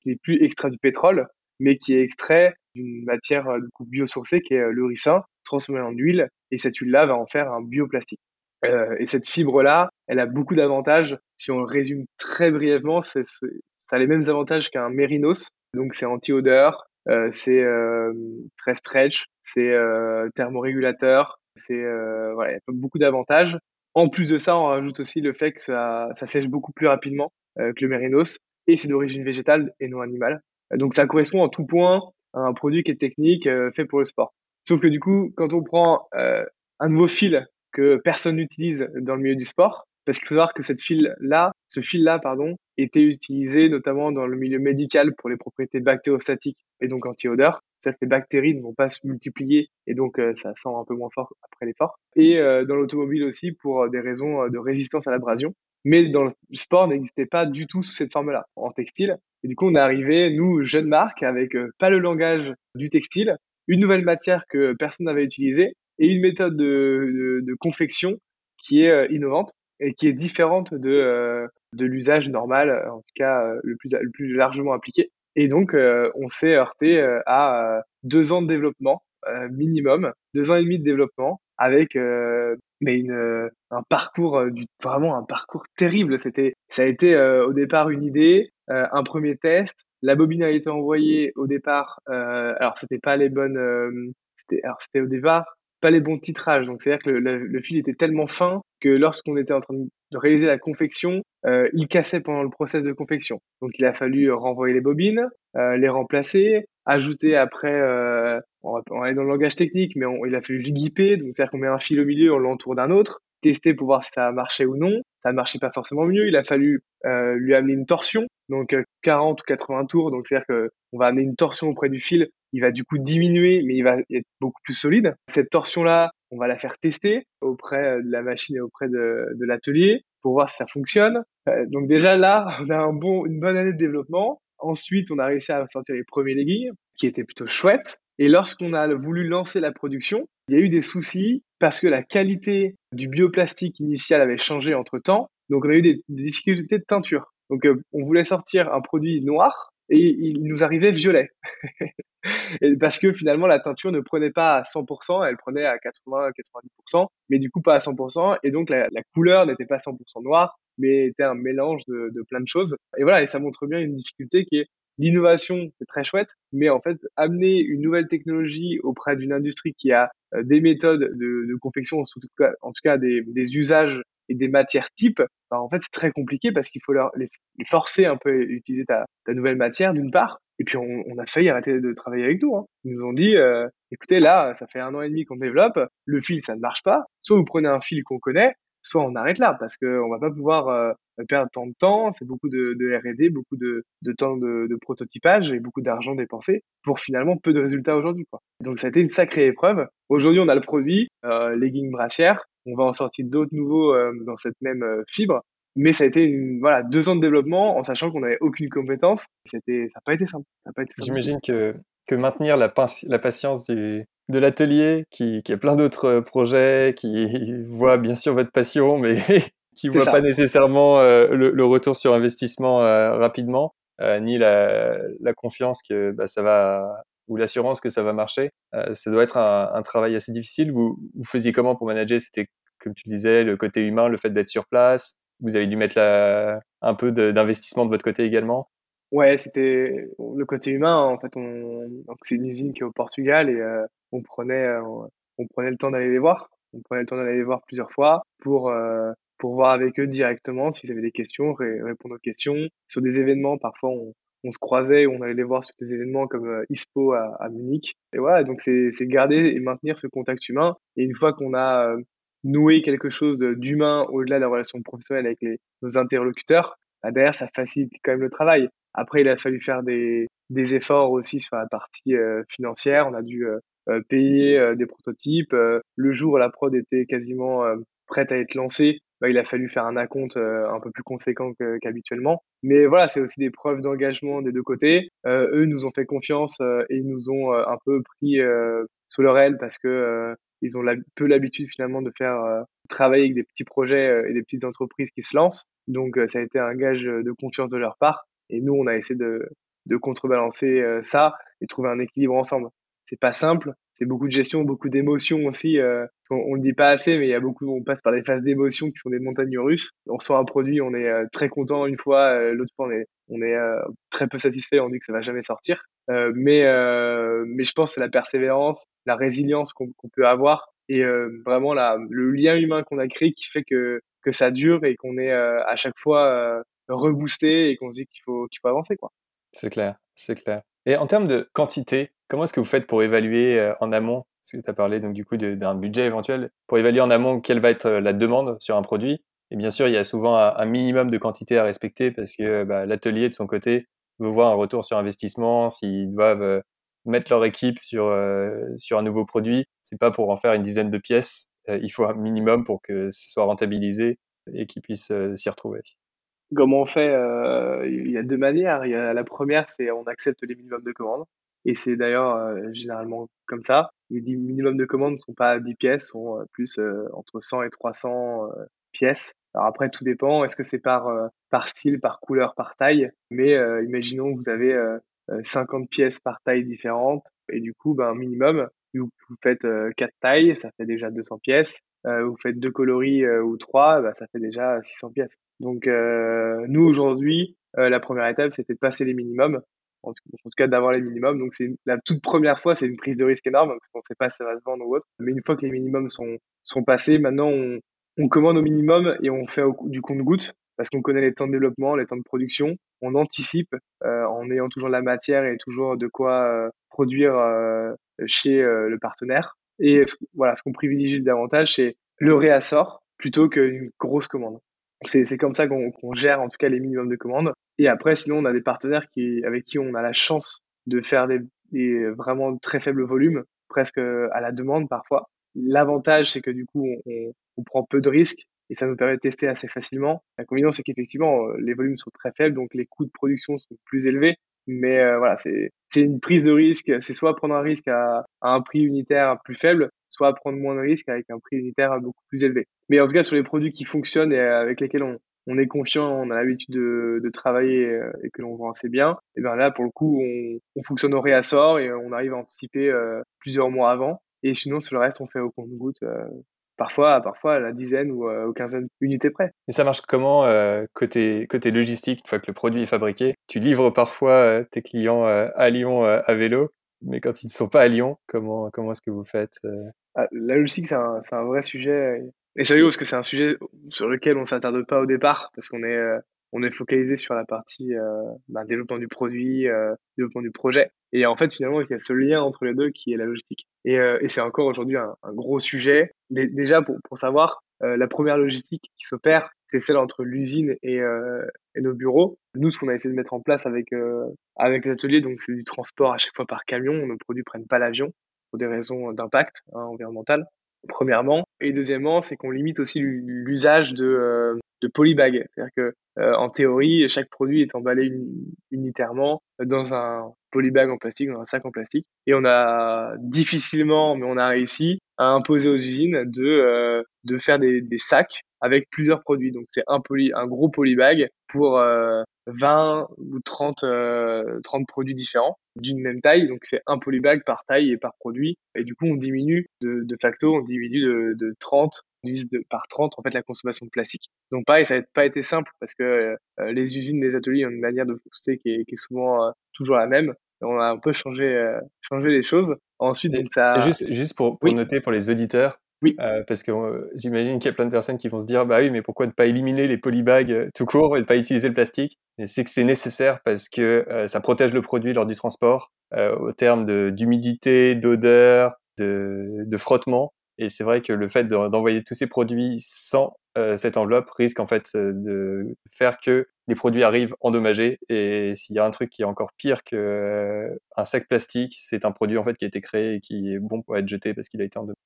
qui n'est plus extrait du pétrole, mais qui est extrait d'une matière du coup biosourcée qui est le ricin, transformé en huile. Et cette huile-là va en faire un bioplastique. Euh, et cette fibre-là, elle a beaucoup d'avantages. Si on le résume très brièvement, c'est ça a les mêmes avantages qu'un mérinos. Donc c'est anti-odeur, euh, c'est euh, très stretch, c'est euh, thermorégulateur, c'est euh, voilà, beaucoup d'avantages. En plus de ça, on rajoute aussi le fait que ça, ça sèche beaucoup plus rapidement euh, que le mérinos et c'est d'origine végétale et non animale. Donc ça correspond en tout point à un produit qui est technique, fait pour le sport. Sauf que du coup, quand on prend un nouveau fil que personne n'utilise dans le milieu du sport, parce qu'il faut savoir que cette fil-là, ce fil-là, pardon, était utilisé notamment dans le milieu médical pour les propriétés bactériostatiques et donc anti-odeur. C'est-à-dire que les bactéries ne vont pas se multiplier et donc euh, ça sent un peu moins fort après l'effort. Et euh, dans l'automobile aussi pour euh, des raisons de résistance à l'abrasion. Mais dans le sport, n'existait pas du tout sous cette forme-là, en textile. Et du coup, on est arrivé, nous, jeunes marques, avec pas le langage du textile, une nouvelle matière que personne n'avait utilisée et une méthode de, confection qui est innovante et qui est différente de, l'usage normal, en tout cas le plus largement appliqué. Et donc, euh, on s'est heurté à deux ans de développement minimum, deux ans et demi de développement, avec mais une, un parcours du, vraiment un parcours terrible. C'était, ça a été au départ une idée, un premier test. La bobine a été envoyée au départ. alors, c'était pas les bonnes. c'était, alors c'était au départ pas les bons titrages. Donc, c'est-à-dire que le, le, fil était tellement fin que lorsqu'on était en train de réaliser la confection, euh, il cassait pendant le process de confection. Donc, il a fallu renvoyer les bobines, euh, les remplacer, ajouter après, euh, on, va, on aller dans le langage technique, mais il a fallu guiper. Donc, c'est-à-dire qu'on met un fil au milieu, on l'entoure d'un autre, tester pour voir si ça marchait ou non. Ça ne marchait pas forcément mieux. Il a fallu euh, lui amener une torsion, donc 40 euh, ou 80 tours. Donc, c'est-à-dire qu'on va amener une torsion auprès du fil il va du coup diminuer, mais il va être beaucoup plus solide. Cette torsion-là, on va la faire tester auprès de la machine et auprès de, de l'atelier pour voir si ça fonctionne. Euh, donc déjà là, [laughs] on a un bon, une bonne année de développement. Ensuite, on a réussi à sortir les premiers leggings, qui étaient plutôt chouettes. Et lorsqu'on a voulu lancer la production, il y a eu des soucis parce que la qualité du bioplastique initial avait changé entre temps. Donc on a eu des, des difficultés de teinture. Donc euh, on voulait sortir un produit noir et il nous arrivait violet. [laughs] et parce que finalement, la teinture ne prenait pas à 100%, elle prenait à 80-90%, mais du coup pas à 100%, et donc la, couleur n'était pas 100% noire, mais était un mélange de, plein de choses. Et voilà, et ça montre bien une difficulté qui est l'innovation, c'est très chouette, mais en fait, amener une nouvelle technologie auprès d'une industrie qui a euh, des méthodes de, confection, en tout cas, des usages et des matières types, bah, en fait, c'est très compliqué parce qu'il faut leur, les, forcer un peu à utiliser ta, nouvelle matière, d'une part. Et puis, on, on, a failli arrêter de travailler avec nous. Hein. Ils nous ont dit, euh, écoutez, là, ça fait un an et demi qu'on développe, le fil, ça ne marche pas. Soit vous prenez un fil qu'on connaît, soit on arrête là parce qu'on va pas pouvoir euh, perdre tant de temps. C'est beaucoup de, R&D, beaucoup de, temps de, prototypage et beaucoup d'argent dépensé pour finalement peu de résultats aujourd'hui. Donc, ça a été une sacrée épreuve. Aujourd'hui, on a le produit, euh, legging brassière. On va en sortir d'autres nouveaux euh, dans cette même euh, fibre. mais ça a été voilà, deux ans de développement en sachant qu'on n'avait aucune compétence. Ça n'a pas été simple. J'imagine que, que maintenir la, la patience du, de l'atelier, qui, qui, a plein d'autres projets, qui [laughs] voit bien sûr votre passion, mais [laughs] qui voit pas nécessairement euh, le, retour sur investissement euh, rapidement, euh, ni la, la, confiance que bah, ça va ou l'assurance que ça va marcher. ça doit être un, un, travail assez difficile. Vous, vous faisiez comment pour manager? C'était comme tu disais, le côté humain, le fait d'être sur place, vous avez dû mettre un peu d'investissement de, votre côté également? Ouais, c'était le côté humain. En fait, on... c'est une usine qui est au Portugal et euh, on prenait, euh, on prenait le temps d'aller les voir. On prenait le temps d'aller les voir plusieurs fois pour euh, pour voir avec eux directement s'ils avaient des questions, répondre aux questions. Sur des événements, parfois on, on se croisait, on allait les voir sur des événements comme ISPO à, à Munich. Et voilà, donc c'est garder et maintenir ce contact humain. Et une fois qu'on a nouer quelque chose d'humain au-delà de la relation professionnelle avec les, nos interlocuteurs, bah derrière, ça facilite quand même le travail. Après, il a fallu faire des, des efforts aussi sur la partie euh, financière. On a dû euh, euh, payer des prototypes. le jour où la prod était quasiment prête à être lancée, bah, il a fallu faire un acompte un peu plus conséquent qu'habituellement. Mais voilà, c'est aussi des preuves d'engagement des deux côtés. eux nous ont fait confiance et ils nous ont un peu pris sous leur aile parce que ils ont peu l'habitude finalement de faire euh, travailler avec des petits projets euh, et des petites entreprises qui se lancent. Donc euh, ça a été un gage de confiance de leur part. Et nous, on a essayé de, de contrebalancer ça et trouver un équilibre ensemble. C'est pas simple, c'est beaucoup de gestion, beaucoup d'émotions aussi. on, on le dit pas assez, mais il y a beaucoup, on passe par des phases d'émotions qui sont des montagnes russes. On reçoit un produit, on est très content une fois, l'autre fois on est, on est très peu satisfait, on dit que ça va jamais sortir. Euh, mais, euh, mais je pense que c'est la persévérance, la résilience qu'on peut avoir et euh, vraiment la, le lien humain qu'on a créé qui fait que, que ça dure et qu'on est à chaque fois reboosté et qu'on se dit qu'il faut, qu'il faut avancer. quoi. C'est clair, c'est clair. Et en termes de quantité, comment est-ce que vous faites pour évaluer en amont Parce que tu as parlé donc du coup d'un budget éventuel. Pour évaluer en amont quelle va être la demande sur un produit? Et bien sûr, il y a souvent un, minimum de quantité à respecter parce que bah, l'atelier de son côté veut voir un retour sur investissement, s'ils doivent euh, mettre leur équipe sur euh, sur un nouveau produit, c'est pas pour en faire une dizaine de pièces. Euh, il faut un minimum pour que ce soit rentabilisé et qu'ils puissent s'y retrouver. Comment on fait Il y a deux manières. Y a, la première, c'est on accepte les minimums de commandes. Et c'est d'ailleurs généralement comme ça. Les minimums de commandes ne sont pas 10 pièces, sont plus entre 100 et 300 pièces. Alors après, tout dépend. Est-ce que c'est par, euh, par style, par couleur, par taille? Mais euh, imaginons que vous avez 50 euh, pièces par taille différente et du coup, ben, minimum, vous, faites 4 tailles, ça fait déjà 200 pièces. vous faites deux coloris ou trois, ben, ça fait déjà 600 pièces. Donc nous, aujourd'hui, la première étape, c'était de passer les minimums. En tout, cas, d'avoir les minimums. Donc, c'est la toute première fois, c'est une prise de risque énorme parce qu'on ne sait pas si ça va se vendre ou autre. Mais une fois que les minimums sont, sont passés, maintenant, on, on commande au minimum et on fait du compte-goutte parce qu'on connaît les temps de développement, les temps de production. On anticipe euh, en ayant toujours la matière et toujours de quoi euh, produire euh, chez le partenaire. Et voilà, ce qu'on privilégie davantage, c'est le réassort plutôt qu'une grosse commande. C'est comme ça qu'on gère en tout cas les minimums de commandes. Et après, sinon, on a des partenaires qui, avec qui on a la chance de faire des, des vraiment très faibles volumes, presque à la demande parfois. L'avantage, c'est que du coup, on, on, prend peu de risques et ça nous permet de tester assez facilement. La combinaison, c'est qu'effectivement, euh, les volumes sont très faibles, donc les coûts de production sont plus élevés. Mais euh, voilà, c'est une prise de risque. C'est soit prendre un risque à, un prix unitaire plus faible, soit prendre moins de risques avec un prix unitaire beaucoup plus élevé. Mais en tout cas, sur les produits qui fonctionnent et avec lesquels on, on est confiant, on a l'habitude de, de, travailler euh, et que l'on vend assez bien, et bien là, pour le coup, on, on fonctionne au réassort et on arrive à anticiper plusieurs mois avant. Et sinon, sur le reste, on fait au compte-goutte. Euh, parfois, parfois à la dizaine ou euh, aux quinzaine d'unités près. Et ça marche comment euh, côté, côté logistique, une fois que le produit est fabriqué? Tu livres parfois tes clients à Lyon à vélo, mais quand ils ne sont pas à Lyon, comment, comment est-ce que vous faites ah, La logistique, c'est un, un, vrai sujet. Et sérieux, parce que c'est un sujet sur lequel on s'attarde pas au départ, parce qu'on est, on est focalisé sur la partie bah, développement du produit, développement du projet. Et en fait, finalement, il y a ce lien entre les deux qui est la logistique. Et, euh, et c'est encore aujourd'hui un, gros sujet. Déjà, pour, pour savoir, euh, la première logistique qui s'opère, c'est celle entre l'usine et, euh, et, nos bureaux. Nous, ce qu'on a essayé de mettre en place avec, avec l'atelier, donc c'est du transport à chaque fois par camion. Nos produits prennent pas l'avion pour des raisons d'impact hein, environnemental, premièrement. Et deuxièmement, c'est qu'on limite aussi l'usage de, de polybag. C'est-à-dire que euh, en théorie, chaque produit est emballé unitairement dans un polybag en plastique, dans un sac en plastique. Et on a difficilement, mais on a réussi à imposer aux usines de, euh, de faire des, des, sacs avec plusieurs produits. Donc c'est un, poly, un gros polybag pour euh, 20 ou 30, 30 euh, produits différents d'une même taille. Donc c'est un polybag par taille et par produit. Et du coup, on diminue de, de facto, on diminue de, de 30 par 30 en fait la consommation de plastique. Donc pareil, ça n'a pas été simple parce que euh, les usines, les ateliers ont une manière de fonctionner qui est, qui est souvent euh, toujours la même. On a un peu changé, changé les choses. Ensuite, donc ça. Juste, juste pour, pour noter pour les auditeurs, oui. Euh, parce que euh, j'imagine qu'il y a plein de personnes qui vont se dire bah oui mais pourquoi ne pas éliminer les polybags euh, tout court et ne pas utiliser le plastique? C'est que c'est nécessaire parce que euh, ça protège le produit lors du transport au terme d'humidité, d'odeur, de, de, frottement. Et c'est vrai que le fait d'envoyer tous ces produits sans cette enveloppe risque en fait de faire que les produits arrivent endommagés. Et s'il y a un truc qui est encore pire qu'un sac plastique, c'est un produit en fait qui a été créé et qui est bon pour être jeté parce qu'il a été endommagé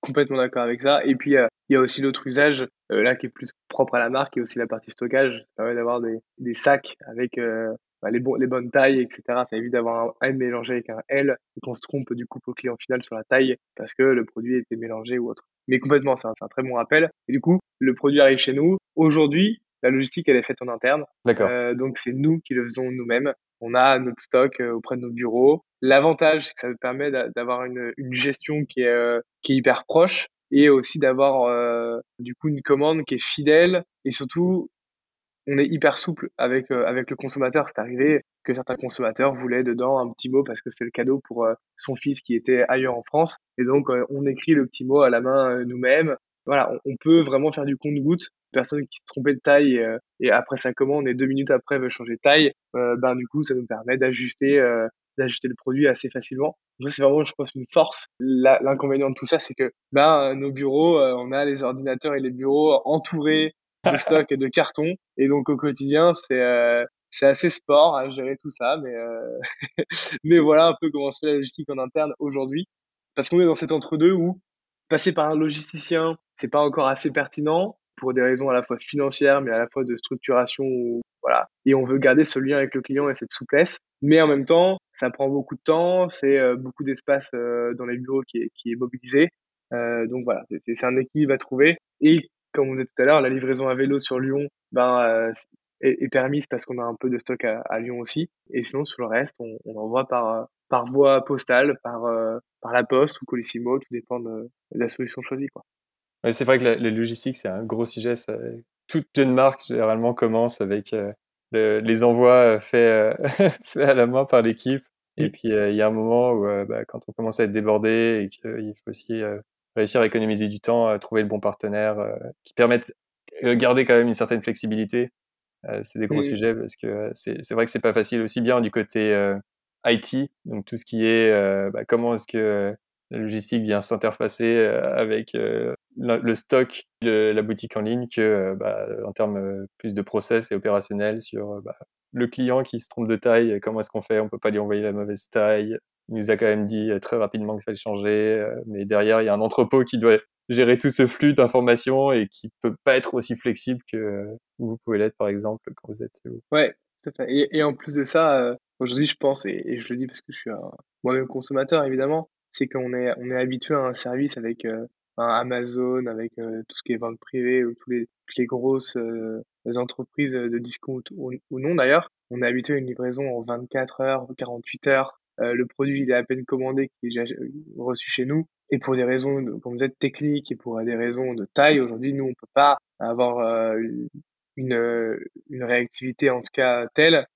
complètement d'accord avec ça. Et puis, euh, il y a aussi l'autre usage, euh, là, qui est plus propre à la marque, et aussi la partie stockage. Ça permet d'avoir des, sacs avec euh, bah, les, les bonnes tailles, etc. Ça évite d'avoir un M mélangé avec un L et qu'on se trompe du coup au client final sur la taille parce que le produit été mélangé ou autre. Mais complètement, c'est un, un, très bon rappel. Et du coup, le produit arrive chez nous. Aujourd'hui, la logistique, elle est faite en interne. D'accord. Euh, donc, c'est nous qui le faisons nous-mêmes. On a notre stock auprès de nos bureaux. L'avantage, c'est que ça nous permet d'avoir une, une, gestion qui est, euh, qui est hyper proche et aussi d'avoir euh, du coup une commande qui est fidèle et surtout on est hyper souple avec euh, avec le consommateur. C'est arrivé que certains consommateurs voulaient dedans un petit mot parce que c'est le cadeau pour euh, son fils qui était ailleurs en France et donc euh, on écrit le petit mot à la main nous-mêmes. Voilà, on, peut vraiment faire du compte-goutte. Personne qui se trompait de taille et après sa commande et deux minutes après veut changer de taille, ben du coup ça nous permet d'ajuster d'ajuster le produit assez facilement. c'est vraiment, je pense, une force. L'inconvénient de tout ça, c'est que ben, nos bureaux, euh, on a les ordinateurs et les bureaux entourés de stock et de cartons. Et donc, au quotidien, c'est euh, c'est assez sport à gérer tout ça. Mais, euh... [laughs] mais voilà un peu comment se fait la logistique en interne aujourd'hui. Parce qu'on est dans cet entre-deux où passer par un logisticien, c'est pas encore assez pertinent pour des raisons à la fois financières, mais à la fois de structuration. Voilà. Et on veut garder ce lien avec le client et cette souplesse. Mais en même temps, ça prend beaucoup de temps, c'est euh, beaucoup d'espace euh, dans les bureaux qui est, qui est mobilisé. Euh, donc voilà, c'est un équilibre à trouver. Et comme on disait tout à l'heure, la livraison à vélo sur Lyon ben, est, est, permise parce qu'on a un peu de stock à, à, Lyon aussi. Et sinon, sur le reste, on, on envoie par, par voie postale, par, par la poste ou Colissimo, tout dépend de, de la solution choisie. Quoi. Ouais, c'est vrai que la, la logistique, c'est un gros sujet. Ça, toute jeune marque, généralement, commence avec le, les envois faits, [laughs] fait à la main par l'équipe. Et puis, il y a un moment où, bah, quand on commence à être débordé et qu'il faut aussi réussir à économiser du temps, à trouver le bon partenaire qui permette de garder quand même une certaine flexibilité. c'est des gros sujets parce que c'est vrai que c'est pas facile aussi bien du côté IT, donc tout ce qui est bah, comment est-ce que la logistique vient s'interfacer avec le stock de la boutique en ligne que bah, en termes plus de process et opérationnel sur bah, le client qui se trompe de taille, comment est-ce qu'on fait? On peut pas lui envoyer la mauvaise taille. Il nous a quand même dit très rapidement qu'il fallait changer, mais derrière il y a un entrepôt qui doit gérer tout ce flux d'informations et qui peut pas être aussi flexible que vous pouvez l'être par exemple quand vous êtes vous. Ouais, tout à fait. Et, en plus de ça, aujourd'hui je pense et, je le dis parce que je suis moi-même consommateur évidemment, c'est qu'on est on est habitué à un service avec Amazon, avec euh, tout ce qui est vente privée ou tous les, toutes les grosses euh, entreprises de discount ou, non d'ailleurs, on est habitué à une livraison en 24 heures, 48 heures. Euh, le produit il est à peine commandé, qui est déjà reçu chez nous. Et pour des raisons, comme vous êtes techniques et pour des raisons de taille, aujourd'hui, nous, on peut pas avoir une, une réactivité en tout cas telle.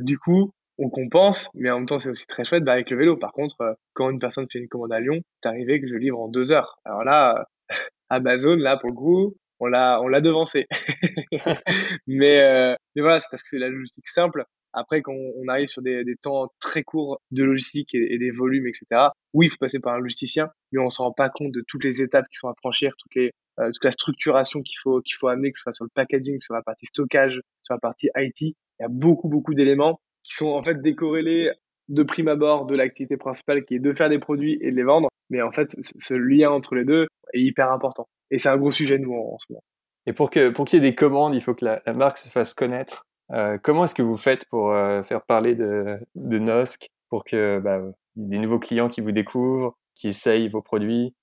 du coup, on compense, mais en même temps, c'est aussi très chouette bah, avec le vélo. Par contre, euh, quand une personne fait une commande à Lyon, c'est arrivé que je livre en deux heures. Alors là, euh, [laughs] Amazon, là, pour le coup, on l'a, on l'a devancé. [laughs] [laughs] mais, euh, mais voilà, c'est parce que c'est la logistique simple. Après, quand on arrive sur des, temps très courts de logistique et, des volumes, etc., oui, il faut passer par un logisticien, mais on s'en rend pas compte de toutes les étapes qui sont à franchir, les, toute la structuration qu'il faut, qu'il amener, que ce soit sur le packaging, sur la partie stockage, sur la partie IT. Il y a beaucoup, beaucoup d'éléments qui sont en fait décorrélés de prime abord de l'activité principale qui est de faire des produits et de les vendre. Mais en fait, ce lien entre les deux est hyper important. Et c'est un gros sujet, nous, en, ce moment. Et pour que pour qu'il y ait des commandes, il faut que la, marque se fasse connaître. Euh, comment est-ce que vous faites pour euh, faire parler de, de pour que bah, des nouveaux clients qui vous découvrent, qui essayent vos produits?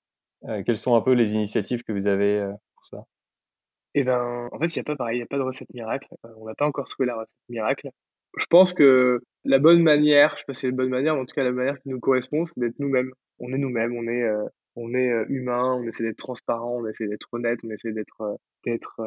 Euh, Quelles sont un peu les initiatives que vous avez pour ça? Eh ben, en fait, il n'y a pas pareil, il n'y a pas de recette miracle. On n'a pas encore trouvé la recette miracle. Je pense que la bonne manière, je sais pas si c'est la bonne manière, mais en tout cas la manière qui nous correspond, c'est d'être nous-mêmes. On est nous-mêmes, on est, on est humain, on essaie d'être transparent, on essaie d'être honnête, on essaie d'être, d'être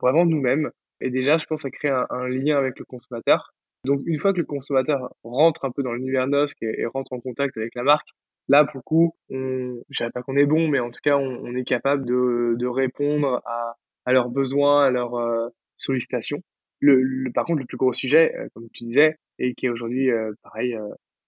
vraiment nous-mêmes. Et déjà, je pense, à créer un, un, lien avec le consommateur. Donc, une fois que le consommateur rentre un peu dans l'univers NOSC et, et rentre en contact avec la marque, Là, pour le coup, on, je dirais pas qu'on est bon, mais en tout cas, on, est capable de, de répondre à, à, leurs besoins, à leurs euh, sollicitations. Le, le, par contre, le plus gros sujet, euh, comme tu disais, et qui est aujourd'hui, euh, pareil,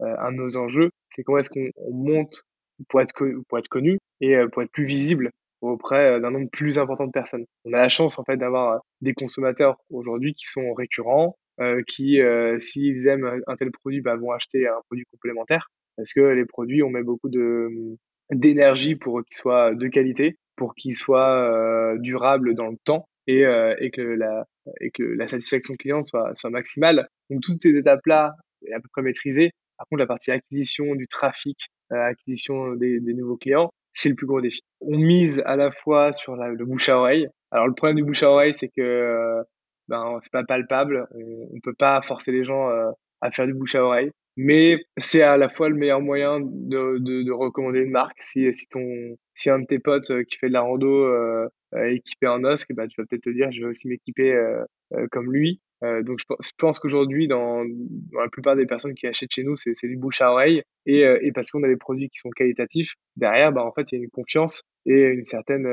un de nos enjeux, c'est comment est-ce qu'on monte pour être, pour être connu et pour être plus visible auprès d'un nombre plus important de personnes. On a la chance en fait d'avoir des consommateurs aujourd'hui qui sont récurrents, euh, qui, euh, s'ils aiment un tel produit, bah, vont acheter un produit complémentaire parce que les produits, on met beaucoup de d'énergie pour qu'ils soient de qualité, pour qu'ils soient euh, durables dans le temps et, euh, et que la et que la satisfaction client soit soit maximale. Donc toutes ces étapes-là est à peu près maîtrisée. Par contre, la partie acquisition du trafic, euh, acquisition des, des nouveaux clients, c'est le plus gros défi. On mise à la fois sur le bouche à oreille. Alors le problème du bouche à oreille, c'est que euh, ben c'est pas palpable. On, peut pas forcer les gens euh, à faire du bouche à oreille. Mais c'est à la fois le meilleur moyen de, de, de recommander une marque. Si, si, ton, si un de tes potes euh, qui fait de la rando euh, équipé en os, bah, tu vas peut-être te dire je vais aussi m'équiper euh comme lui. Donc je, pense qu'aujourd'hui, dans, dans, la plupart des personnes qui achètent chez nous, c'est du bouche à oreille. Et, et parce qu'on a des produits qui sont qualitatifs, derrière, bah, en fait, il y a une confiance et une certaine,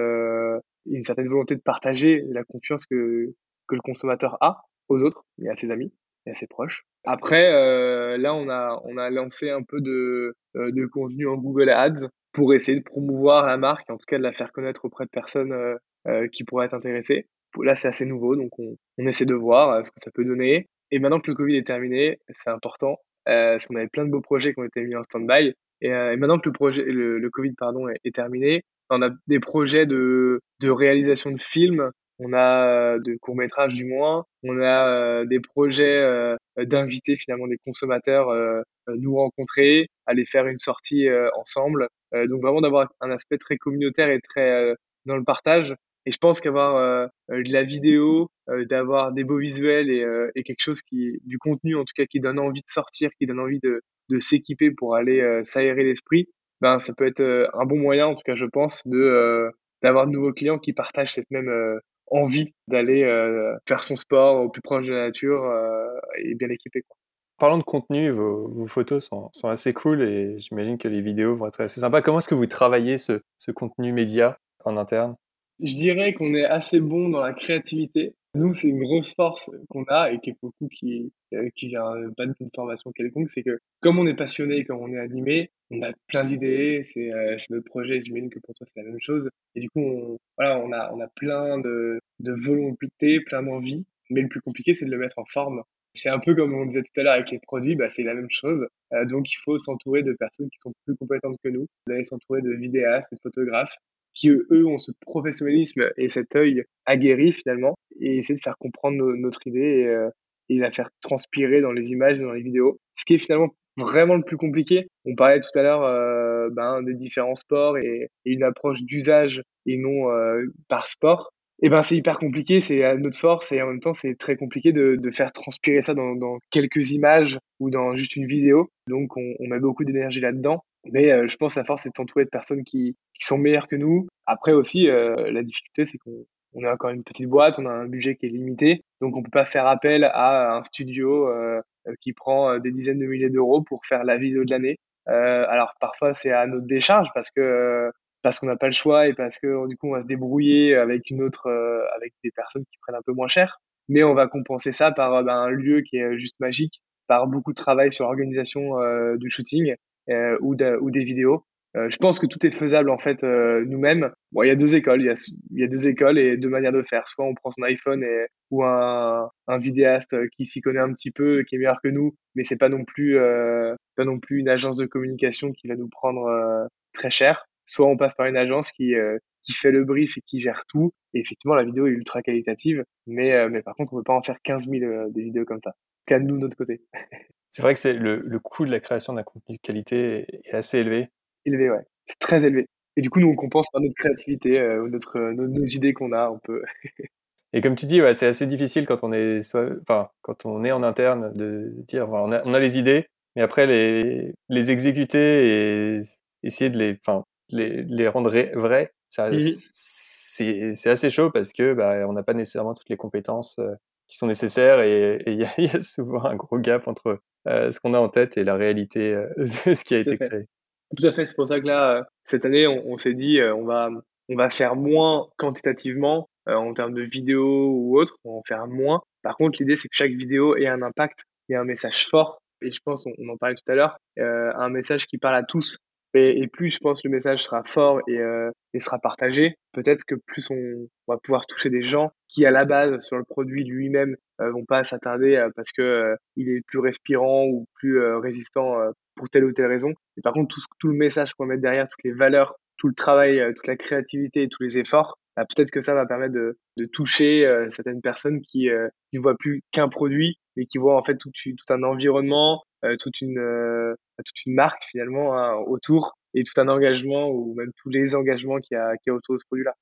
une certaine volonté de partager la confiance que, que le consommateur a aux autres et à ses amis et à ses proches. Après, euh, là, on a, on a lancé un peu de, euh, de contenu en Google Ads pour essayer de promouvoir la marque, en tout cas de la faire connaître auprès de personnes euh, euh qui pourraient être intéressées. Là, c'est assez nouveau, donc on, on, essaie de voir euh, ce que ça peut donner. Et maintenant que le Covid est terminé, c'est important, euh, parce qu'on avait plein de beaux projets qui ont été mis en stand-by. Et, et, maintenant que le, projet, le, le Covid pardon, est, terminé, on a des projets de, de réalisation de films on a de courts métrages du moins, on a des projets d'inviter finalement des consommateurs nous rencontrer, aller faire une sortie ensemble. donc vraiment d'avoir un aspect très communautaire et très dans le partage. Et je pense qu'avoir de la vidéo, d'avoir des beaux visuels et, quelque chose qui, du contenu en tout cas, qui donne envie de sortir, qui donne envie de, s'équiper pour aller s'aérer l'esprit, ben ça peut être un bon moyen, en tout cas je pense, de d'avoir de nouveaux clients qui partagent cette même envie d'aller euh, faire son sport au plus proche de la nature euh, et bien équipé. Quoi. Parlant de contenu, vos, photos sont, assez cool et j'imagine que les vidéos vont être assez sympas. Comment est-ce que vous travaillez ce contenu média en interne? Je dirais qu'on est assez bon dans la créativité nous, c'est une grosse force qu'on a et qui est beaucoup qui, euh, qui vient pas d'une formation quelconque, c'est que comme on est passionné, comme on est animé, on a plein d'idées, c'est euh, notre projet, j'imagine que pour toi c'est la même chose. Et du coup, on, voilà, on a, on a plein de, de volonté, plein d'envie, mais le plus compliqué, c'est de le mettre en forme. C'est un peu comme on disait tout à l'heure avec les produits, bah, c'est la même chose. Euh, donc, il faut s'entourer de personnes qui sont plus compétentes que nous. Vous s'entourer de vidéastes, de photographes, qui eux ont ce professionnalisme et cet œil aguerri finalement, et essayer de faire comprendre no notre idée et, euh, et, la faire transpirer dans les images dans les vidéos. Ce qui est finalement vraiment le plus compliqué. On parlait tout à l'heure euh, ben, des différents sports et, une approche d'usage et non euh, par sport. Et eh ben c'est hyper compliqué, c'est notre force et en même temps c'est très compliqué de, faire transpirer ça dans, quelques images ou dans juste une vidéo. Donc on, on met beaucoup d'énergie là-dedans. Mais euh, je pense que la force c'est de s'entourer de personnes qui, qui sont meilleures que nous. Après aussi, euh, la difficulté c'est qu'on on est encore une petite boîte, on a un budget qui est limité, donc on peut pas faire appel à un studio euh, qui prend des dizaines de milliers d'euros pour faire la vidéo de l'année. alors parfois c'est à notre décharge parce que parce qu'on n'a pas le choix et parce que du coup on va se débrouiller avec une autre euh, avec des personnes qui prennent un peu moins cher mais on va compenser ça par euh, ben, un lieu qui est juste magique par beaucoup de travail sur l'organisation euh, du shooting euh, ou, de, ou des vidéos euh, je pense que tout est faisable en fait nous-mêmes bon il y a deux écoles il y a, y a deux écoles et deux manières de faire soit on prend son iPhone et, ou un, un vidéaste qui s'y connaît un petit peu qui est meilleur que nous mais c'est pas non plus pas non plus une agence de communication qui va nous prendre très cher soit on passe par une agence qui, euh, qui fait le brief et qui gère tout. Et effectivement, la vidéo est ultra qualitative, mais, euh, mais par contre, on peut pas en faire 15 000 euh, des vidéos comme ça. Qu'à nous, de notre côté. [laughs] c'est vrai que c'est le, le, coût de la création d'un contenu de qualité est assez élevé. Élevé, ouais. C'est très élevé. Et du coup, nous, on compense par notre créativité, euh, notre, nos, nos, idées qu'on a, on peut. [laughs] Et comme tu dis, ouais, c'est assez difficile quand on est, soit, enfin, quand on est en interne de dire, on a, on a les idées, mais après les, les exécuter et essayer de les, enfin, les, les rendre vrais, ça, mmh c'est assez chaud parce que bah, on n'a pas nécessairement toutes les compétences euh, qui sont nécessaires et il y, [laughs] y, a souvent un gros gap entre euh, ce qu'on a en tête et la réalité euh, de [laughs] ce qui a été créé. Tout à fait, c'est pour ça que là, cette année, on, on s'est dit, on va, on va faire moins quantitativement en termes de vidéos ou autre, on va en faire moins. Par contre, l'idée, c'est que chaque vidéo ait un impact et un message fort. Et je pense, on, on en parlait tout à l'heure, un message qui parle à tous et, et, plus je pense le message sera fort et, euh, et sera partagé, peut-être que plus on, va pouvoir toucher des gens qui à la base sur le produit lui-même euh, vont pas s'attarder euh, parce que euh, il est plus respirant ou plus euh, résistant pour telle ou telle raison. Et par contre tout, tout le message qu'on va mettre derrière, toutes les valeurs, tout le travail, toute la créativité et tous les efforts, bah, peut-être que ça va permettre de, de toucher certaines personnes qui ne voient plus qu'un produit mais qui voient en fait tout, tout un environnement, euh, toute une euh, toute une marque finalement hein, autour et tout un engagement ou même tous les engagements qu'il y a, qu'il y a autour de ce produit-là.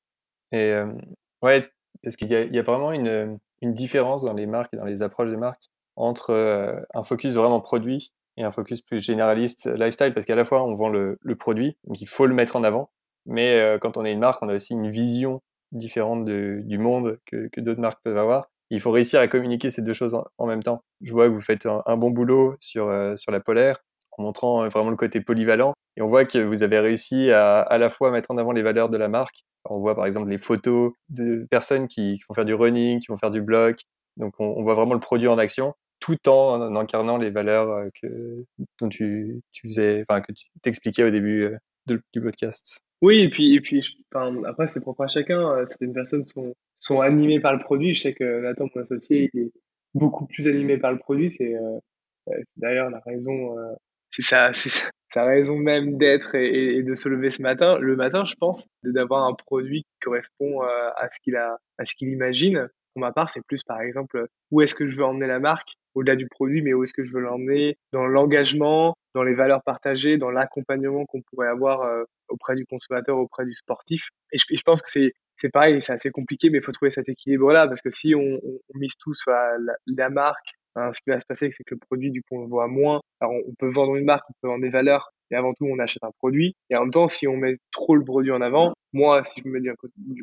Et euh, ouais, parce qu'il y y a vraiment une, une différence dans les marques et dans les approches des marques entre euh, un focus vraiment produit et un focus plus généraliste lifestyle, parce qu'à la fois on vend le, produit, donc il faut le mettre en avant, mais euh, quand on est une marque, on a aussi une vision différente du monde que, que d'autres marques peuvent avoir il faut réussir à communiquer ces deux choses en, même temps. Je vois que vous faites un, bon boulot sur, euh, sur la polaire en montrant euh, vraiment le côté polyvalent. Et on voit que vous avez réussi à à la fois mettre en avant les valeurs de la marque. On voit par exemple les photos de personnes qui, vont faire du running, qui vont faire du bloc. Donc on, voit vraiment le produit en action tout en, incarnant les valeurs euh, que, dont tu, tu faisais, enfin, que tu t'expliquais au début de, du podcast. Oui, et puis, et puis enfin, après, c'est propre à chacun. Certaines personnes sont, sont animés par le produit. Je sais que Nathan, mon associé, il est beaucoup plus animé par le produit. C'est euh, euh d'ailleurs la raison, euh, c'est sa, sa raison même d'être et, de se lever ce matin. Le matin, je pense, d'avoir un produit qui correspond euh, à ce qu'il a, à ce qu'il imagine. Pour ma part, c'est plus par exemple où est-ce que je veux emmener la marque au-delà du produit, mais où est-ce que je veux l'emmener dans l'engagement, dans les valeurs partagées, dans l'accompagnement qu'on pourrait avoir euh, auprès du consommateur, auprès du sportif. Et je, pense que c'est c'est pareil, c'est assez compliqué, mais il faut trouver cet équilibre-là, parce que si on, mise tout sur la, marque, hein, ce qui va se passer, c'est que le produit, du coup, on le voit moins. Alors, on, peut vendre une marque, on peut vendre des valeurs, mais avant tout, on achète un produit. Et en même temps, si on met trop le produit en avant, moi, si je me mets du,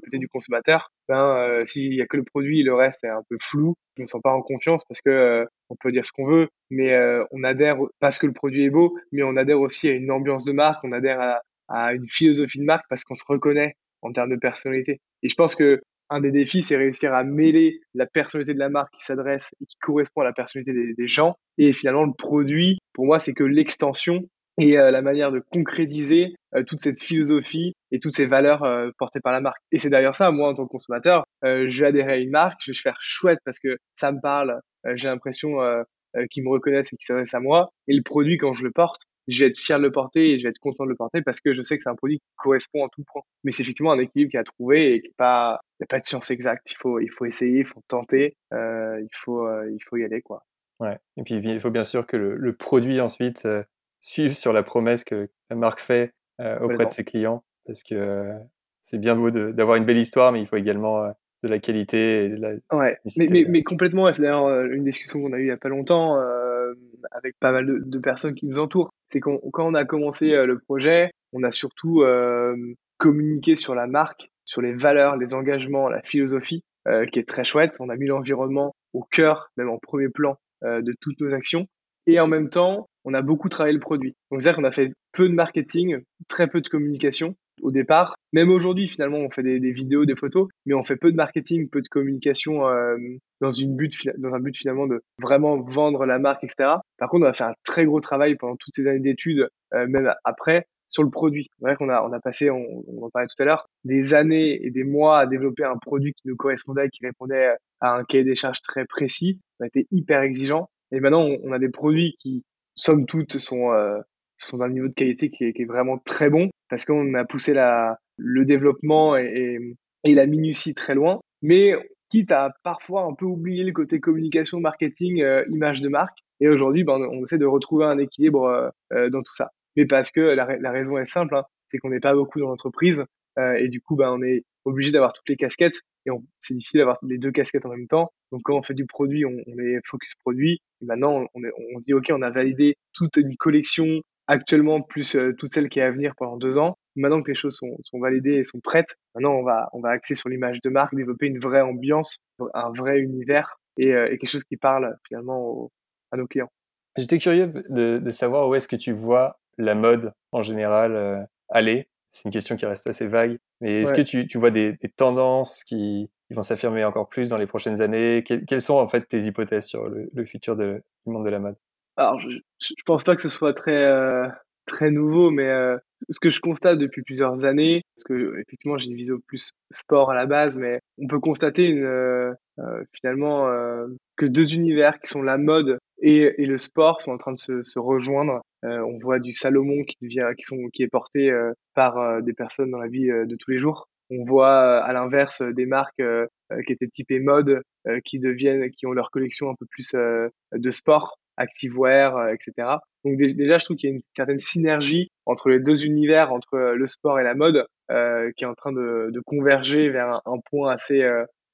côté du consommateur, ben, euh, s'il y a que le produit, le reste est un peu flou, je me sens pas en confiance parce que euh, on peut dire ce qu'on veut, mais euh, on adhère parce que le produit est beau, mais on adhère aussi à une ambiance de marque, on adhère à une philosophie de marque parce qu'on se reconnaît en termes de personnalité. Et je pense que un des défis, c'est réussir à mêler la personnalité de la marque qui s'adresse et qui correspond à la personnalité des, gens. Et finalement, le produit, pour moi, c'est que l'extension et euh, la manière de concrétiser euh, toute cette philosophie et toutes ces valeurs euh, portées par la marque. Et c'est d'ailleurs ça, moi, en tant que consommateur, je vais adhérer à une marque, je vais faire chouette parce que ça me parle, j'ai l'impression qu'ils me reconnaissent et qu'ils s'adressent à moi. Et le produit, quand je le porte, je vais être fier de le porter et je vais être content de le porter parce que je sais que c'est un produit qui correspond en tout point. Mais c'est effectivement un équilibre qui a trouvé et qui pas, il n'y a pas de science exacte. Il faut, il faut essayer, il faut tenter, euh, il faut, euh, il faut y aller, quoi. Ouais. Et puis, il faut bien sûr que le, le produit ensuite euh, suive sur la promesse que la marque fait auprès de ses clients parce que c'est bien beau d'avoir une belle histoire, mais il faut également de la qualité et de la ouais mais, mais, mais, complètement c'est d'ailleurs une discussion qu'on a eue il y a pas longtemps euh, avec pas mal de, de, personnes qui nous entourent c'est qu'on quand on a commencé euh, le projet on a surtout euh, communiqué sur la marque sur les valeurs les engagements la philosophie euh, qui est très chouette. On a mis l'environnement au cœur même en premier plan de toutes nos actions. Et en même temps on a beaucoup travaillé le produit. Donc c'est à dire qu'on a fait peu de marketing très peu de communication au départ. Même aujourd'hui, finalement, on fait des, vidéos, des photos, mais on fait peu de marketing, peu de communication euh, dans, une but, dans un but finalement de vraiment vendre la marque, etc. Par contre, on a fait un très gros travail pendant toutes ces années d'études, euh, même après, sur le produit. C'est vrai qu'on a, on a passé, on, on en parlait tout à l'heure, des années et des mois à développer un produit qui nous correspondait, qui répondait à un cahier des charges très précis. On a été hyper exigeant. Et maintenant, on, a des produits qui, somme toute, sont, euh, sont d'un niveau de qualité qui est, vraiment très bon parce qu'on a poussé le développement et, la minutie très loin, mais quitte à parfois un peu oublier le côté communication, marketing, euh, image de marque. Et aujourd'hui, ben, on essaie de retrouver un équilibre euh, euh, dans tout ça. Mais parce que la, raison est simple, hein, c'est qu'on n'est pas beaucoup dans l'entreprise et du coup, ben, on est obligé d'avoir toutes les casquettes et c'est difficile d'avoir les deux casquettes en même temps. Donc quand on fait du produit, on, est focus produit. Et maintenant, on, se dit ok, on a validé toute une collection actuellement plus toute celle qui est à venir pendant deux ans. Maintenant que les choses sont, sont validées et sont prêtes, maintenant on va on va axer sur l'image de marque, développer une vraie ambiance, un vrai univers et, et quelque chose qui parle finalement à nos clients. J'étais curieux de, de, savoir où est-ce que tu vois la mode en général aller c'est une question qui reste assez vague. Mais est-ce que tu, tu, vois des, des tendances qui, qui vont s'affirmer encore plus dans les prochaines années? Quelles sont en fait tes hypothèses sur le, le futur de, du monde de la mode? Alors, je, je pense pas que ce soit très euh, très nouveau, mais euh, ce que je constate depuis plusieurs années, parce que effectivement j'ai une vision plus sport à la base, mais on peut constater une, euh, euh finalement que deux univers qui sont la mode et, et, le sport sont en train de se, se rejoindre. Euh, on voit du Salomon qui devient, qui sont, qui est porté euh, par euh, des personnes dans la vie de tous les jours. On voit à l'inverse des marques qui étaient typées mode, qui deviennent, qui ont leur collection un peu plus de sport, activewear, etc. Donc déjà, je trouve qu'il y a une certaine synergie entre les deux univers, entre le sport et la mode, qui est en train de, de converger vers un, point assez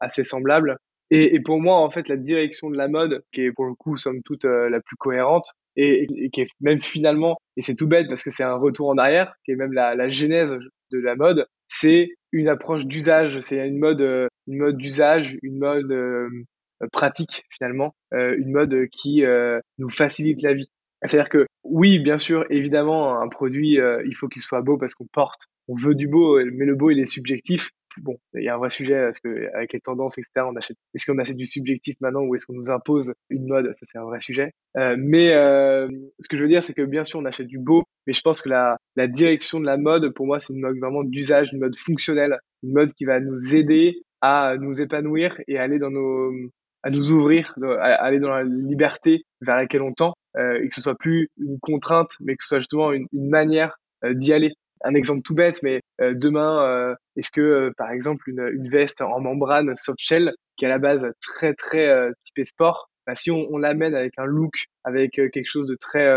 assez semblable. Et, et, pour moi, en fait, la direction de la mode, qui est pour le coup, somme toute, euh, la plus cohérente, et, et, qui est même finalement, et c'est tout bête parce que c'est un retour en arrière, qui est même la, la genèse de la mode, c'est une approche d'usage, c'est une mode, euh, une mode d'usage, une mode euh, pratique finalement, une mode qui nous facilite la vie. C'est-à-dire que oui, bien sûr, évidemment, un produit, il faut qu'il soit beau parce qu'on porte, on veut du beau, mais le beau, il est subjectif bon, il y a un vrai sujet parce que avec les tendances, etc., on achète. Est-ce qu'on achète du subjectif maintenant ou est-ce qu'on nous impose une mode? Ça, c'est un vrai sujet. Euh, mais euh, ce que je veux dire, c'est que bien sûr, on achète du beau, mais je pense que la, la direction de la mode, pour moi, c'est une mode vraiment d'usage, une mode fonctionnelle, une mode qui va nous aider à nous épanouir et aller dans nos à nous ouvrir, à aller dans la liberté vers laquelle on tend, euh, et que ce soit plus une contrainte, mais que ce soit justement une, une manière euh, d'y aller. Un exemple tout bête, mais euh, demain, euh, est-ce que, euh, par exemple, une, une, veste en membrane soft shell, qui est à la base très, très typé sport, bah, si on, on l'amène avec un look, avec quelque chose de très,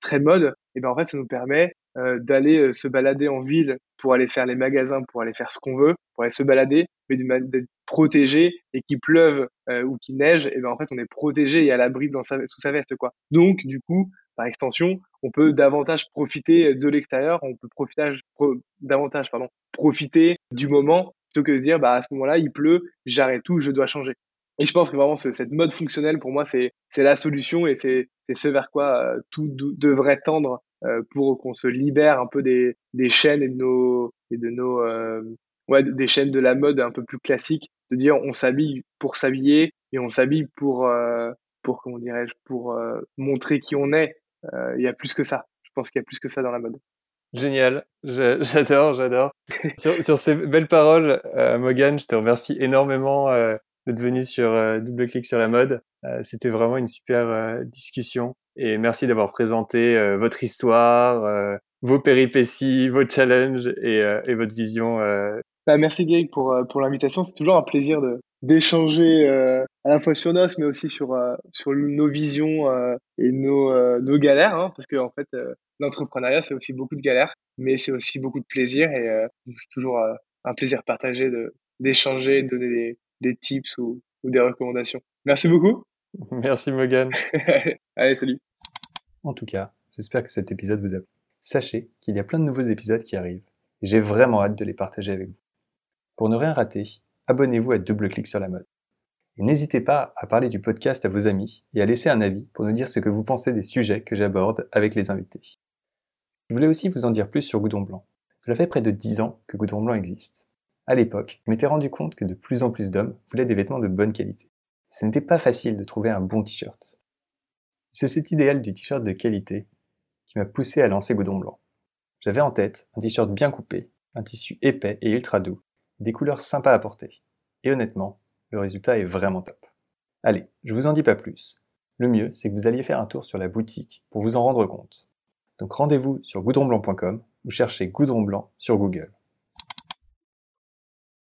très mode, et ben en fait, ça nous permet d'aller se balader en ville pour aller faire les magasins, pour aller faire ce qu'on veut, pour aller se balader, mais d'être protégé et qu'il pleuve ou qu'il neige, et ben en fait, on est protégé et à l'abri sous sa veste, quoi. Donc, du coup, par extension, on peut davantage profiter de l'extérieur, on peut profiter, davantage pardon, profiter du moment plutôt que de dire bah, à ce moment-là, il pleut, j'arrête tout, je dois changer. Et je pense que vraiment, cette mode fonctionnelle, pour moi, c'est la solution et c'est ce vers quoi euh, tout devrait tendre euh, pour qu'on se libère un peu des, des chaînes et de nos, et de nos euh, ouais, des chaînes de la mode un peu plus classiques, de dire on s'habille pour s'habiller et on s'habille pour, pour comment dirais-je, pour montrer qui on est euh, il y a plus que ça. Je pense qu'il y a plus que ça dans la mode. Génial, [laughs] j'adore, j'adore. sur, sur, ces belles paroles, euh, Morgan, je te remercie énormément euh, d'être venu sur euh, Double Clic sur la mode. Euh, c'était vraiment une super euh, discussion et merci d'avoir présenté votre histoire, vos péripéties, vos challenges et, et votre vision bah, merci Greg pour, euh, pour l'invitation. C'est toujours un plaisir de, d'échanger euh, à la fois sur nos, mais aussi sur, euh, sur nos visions euh, et nos, euh, nos galères. Hein, parce que en fait, l'entrepreneuriat, c'est aussi beaucoup de galères, mais c'est aussi beaucoup de plaisir. Et c'est toujours un plaisir partagé de, d'échanger, de donner des, des tips ou, ou des recommandations. Merci beaucoup. [laughs] Merci Morgan. [laughs] Allez, salut. En tout cas, j'espère que cet épisode vous a plu. Sachez qu'il y a plein de nouveaux épisodes qui arrivent et j'ai vraiment hâte de les partager avec vous. Pour ne rien rater, abonnez-vous à Double Clic sur la mode. Et n'hésitez pas à parler du podcast à vos amis et à laisser un avis pour nous dire ce que vous pensez des sujets que j'aborde avec les invités. Je voulais aussi vous en dire plus sur Goudon Blanc. Cela fait près de 10 ans que Goudron Blanc existe. À l'époque, je m'étais rendu compte que de plus en plus d'hommes voulaient des vêtements de bonne qualité. Ce n'était pas facile de trouver un bon t-shirt. C'est cet idéal du t-shirt de qualité qui m'a poussé à lancer Goudron Blanc. J'avais en tête un t-shirt bien coupé, un tissu épais et ultra doux, des couleurs sympas à porter. Et honnêtement, le résultat est vraiment top. Allez, je vous en dis pas plus. Le mieux, c'est que vous alliez faire un tour sur la boutique pour vous en rendre compte. Donc rendez-vous sur goudronblanc.com ou cherchez Goudron Blanc sur Google.